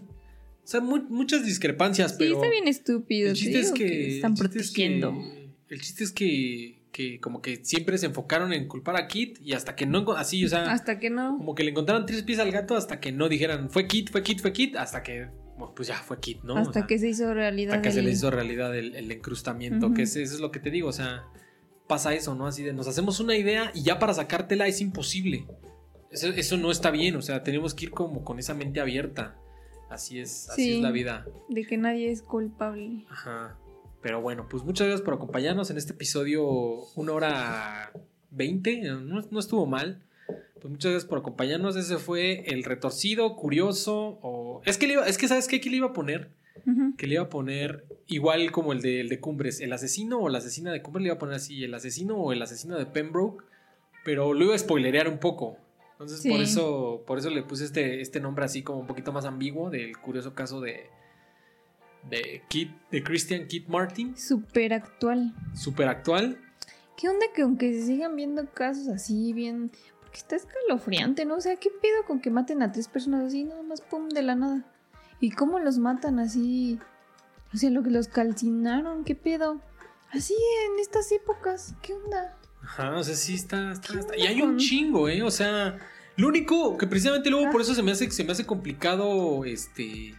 O sea, mu- muchas discrepancias, sí, pero... está bien estúpido. el te chiste es que... están es protegiendo. que- el chiste es que, que como que siempre se enfocaron en culpar a Kit y hasta que no... Así, o sea... Hasta que no. Como que le encontraron tres pies al gato hasta que no dijeran fue Kit, fue Kit, fue Kit, hasta que... pues ya fue Kit, ¿no? O hasta sea, que se hizo realidad. hasta que se el- le hizo realidad el, el encrustamiento, que ese- eso es lo que te digo, o sea, pasa eso, ¿no? Así de, nos hacemos una idea y ya para sacártela es imposible. Eso, eso no está bien, o sea, tenemos que ir como con esa mente abierta. Así es, así Sí. es la vida. De que nadie es culpable. Ajá. Pero bueno, pues muchas gracias por acompañarnos en este episodio, una hora veinte, no, no estuvo mal. Pues muchas gracias por acompañarnos. Ese fue el retorcido, curioso, o... Es que, le iba- es que ¿sabes qué? Que le iba a poner que le iba a poner igual como el de, el de Cumbres, el asesino o la asesina de Cumbres le iba a poner así, el asesino o el asesino de Pembroke, pero lo iba a spoilerear un poco. Entonces Sí. por eso por eso le puse este, este nombre así como un poquito más ambiguo del curioso caso de de Kit, de Christian Kit Martin, Súper actual. súper actual. ¿Qué onda que aunque se sigan viendo casos así bien... Porque está escalofriante, ¿no? O sea, ¿qué pedo con que maten a tres personas así, nada más pum, de la nada? ¿Y cómo los matan así? O sea, lo que los calcinaron, ¿qué pedo? Así en estas épocas, ¿qué onda? Ajá, o sea, sí está, está- ¿Qué está- Y hay un chingo, ¿eh? O sea, lo único que precisamente luego por eso se me hace, se me hace complicado este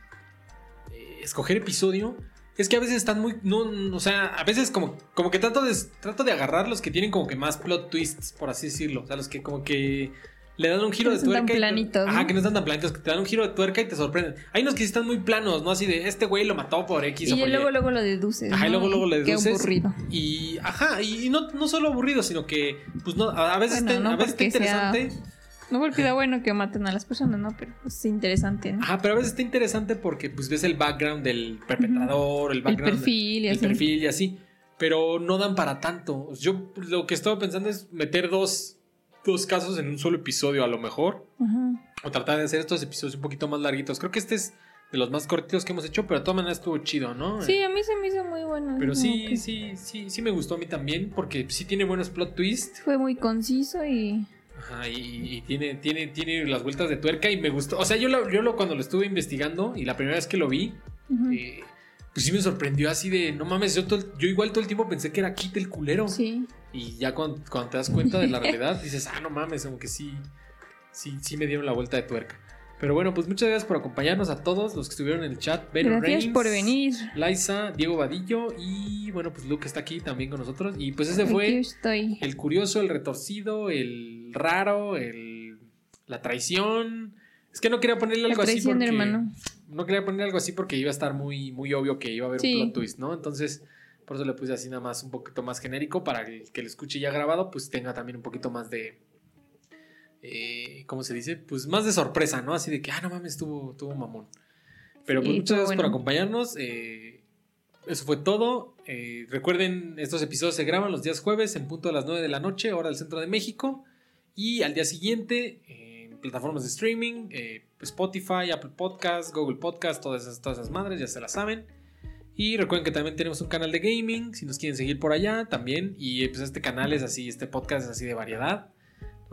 eh, escoger episodio. Es que a veces están muy. No, no, o sea, a veces como, como que trato de, trato de agarrar los que tienen como que más plot twists, por así decirlo. O sea, los que como que le dan un giro Que de tan tuerca. y te- planitos, que no están tan planitos, que te dan un giro de tuerca y te sorprenden. Hay unos que sí están muy planos, ¿no? Así de este güey lo mató por X o y por luego, Y. luego lo deduces. Ajá, luego, luego Qué deduces. aburrido. Y, ajá, y, y no, no solo aburrido, sino que, pues no, a veces, Bueno, a veces está sea- interesante. No porque da bueno que maten a las personas, ¿no? Pero es interesante, ¿no? Ajá, pero a veces está interesante porque, pues ves el background del perpetrador, el El background. perfil y el así. perfil y así. Pero no dan para tanto. Yo lo que estaba pensando es meter dos, dos casos en un solo episodio, a lo mejor. Ajá. O tratar de hacer estos episodios un poquito más larguitos. Creo que este es de los más cortitos que hemos hecho, pero de todas maneras estuvo chido, ¿no? Sí, a mí se me hizo muy bueno. Pero sí, que sí, sí, sí me gustó a mí también, porque sí tiene buenos plot twists. Fue muy conciso y. Ajá, y, y tiene, tiene, tiene las vueltas de tuerca y me gustó. O sea, yo, lo, yo lo, cuando lo estuve investigando y la primera vez que lo vi, eh, pues sí me sorprendió así de, no mames, yo, todo yo igual todo el tiempo pensé que era Kit el culero. Sí. Y ya cuando, cuando te das cuenta de la [laughs] realidad, dices, ah, no mames, como que sí, sí, sí me dieron la vuelta de tuerca. Pero bueno, pues muchas gracias por acompañarnos a todos los que estuvieron en el chat. Ben Gracias Reigns, por venir. Liza, Diego Vadillo y bueno, pues Luke está aquí también con nosotros. Y pues ese fue estoy. el curioso, el retorcido, el raro, el la traición. Es que no quería ponerle algo así porque hermano. no quería ponerle algo así porque iba a estar muy muy obvio que iba a haber Sí. un plot twist, ¿no? Entonces, por eso le puse así nada más un poquito más genérico para que el que lo escuche ya grabado pues tenga también un poquito más de eh, ¿cómo se dice? Pues más de sorpresa, ¿no? Así de que, ah, no mames, estuvo, estuvo mamón. Pero pues Sí, muchas estuvo gracias por bueno. acompañarnos. eh, eso fue todo. Eh, recuerden, estos episodios se graban los días jueves en punto de las 9 de la noche, hora del centro de México. Y al día siguiente, en plataformas de streaming, eh, Spotify, Apple Podcast, Google Podcast, todas esas, todas esas madres, ya se las saben. Y recuerden que también tenemos un canal de gaming, si nos quieren seguir por allá también. Y pues este canal es así, este podcast es así de variedad.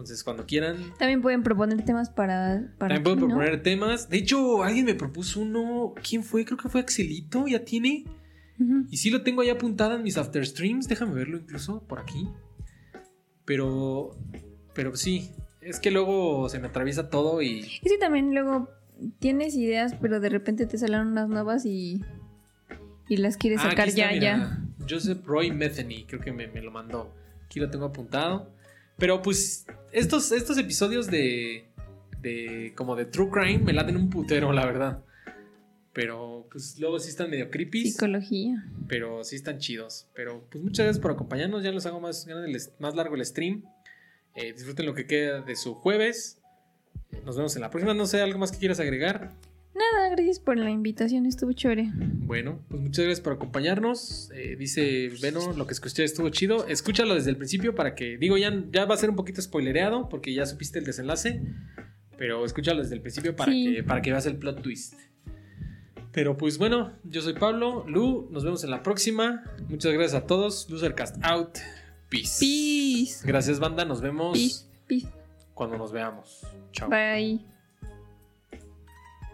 Entonces cuando quieran, También pueden proponer temas para. para también pueden aquí, ¿no? proponer temas. De hecho, alguien me propuso uno. ¿Quién fue? Creo que fue Axelito. Ya tiene. Y sí lo tengo ahí apuntado en mis after streams. Déjame verlo incluso por aquí. Pero. Pero sí. Es que luego se me atraviesa todo y. Y sí, también luego tienes ideas, pero de repente te salen unas nuevas y. Y las quieres Ah, sacar está, ya, mira. ya. Joseph Roy Metheny, creo que me, me lo mandó. Aquí lo tengo apuntado. Pero pues estos, estos episodios de, de como de True Crime me laten un putero, la verdad. Pero pues luego sí están medio creepy. Psicología. pero sí están chidos. Pero pues muchas gracias por acompañarnos. Ya los hago más, más largo el stream. Eh, disfruten lo que queda de su jueves. Nos vemos en la próxima. No sé, algo más que quieras agregar. Nada, gracias por la invitación, estuvo chévere. Bueno, pues muchas gracias por acompañarnos. Eh, dice Beno, lo que escuché estuvo chido. Escúchalo desde el principio para que, digo, ya, ya va a ser un poquito spoilereado porque ya supiste el desenlace. Pero escúchalo desde el principio para, Sí. que, para que veas el plot twist. Pero pues bueno, yo soy Pablo, Lu, nos vemos en la próxima. Muchas gracias a todos. Losercast out. Peace. Peace. Gracias, banda. Nos vemos Peace. Peace. cuando nos veamos. Chao. Bye.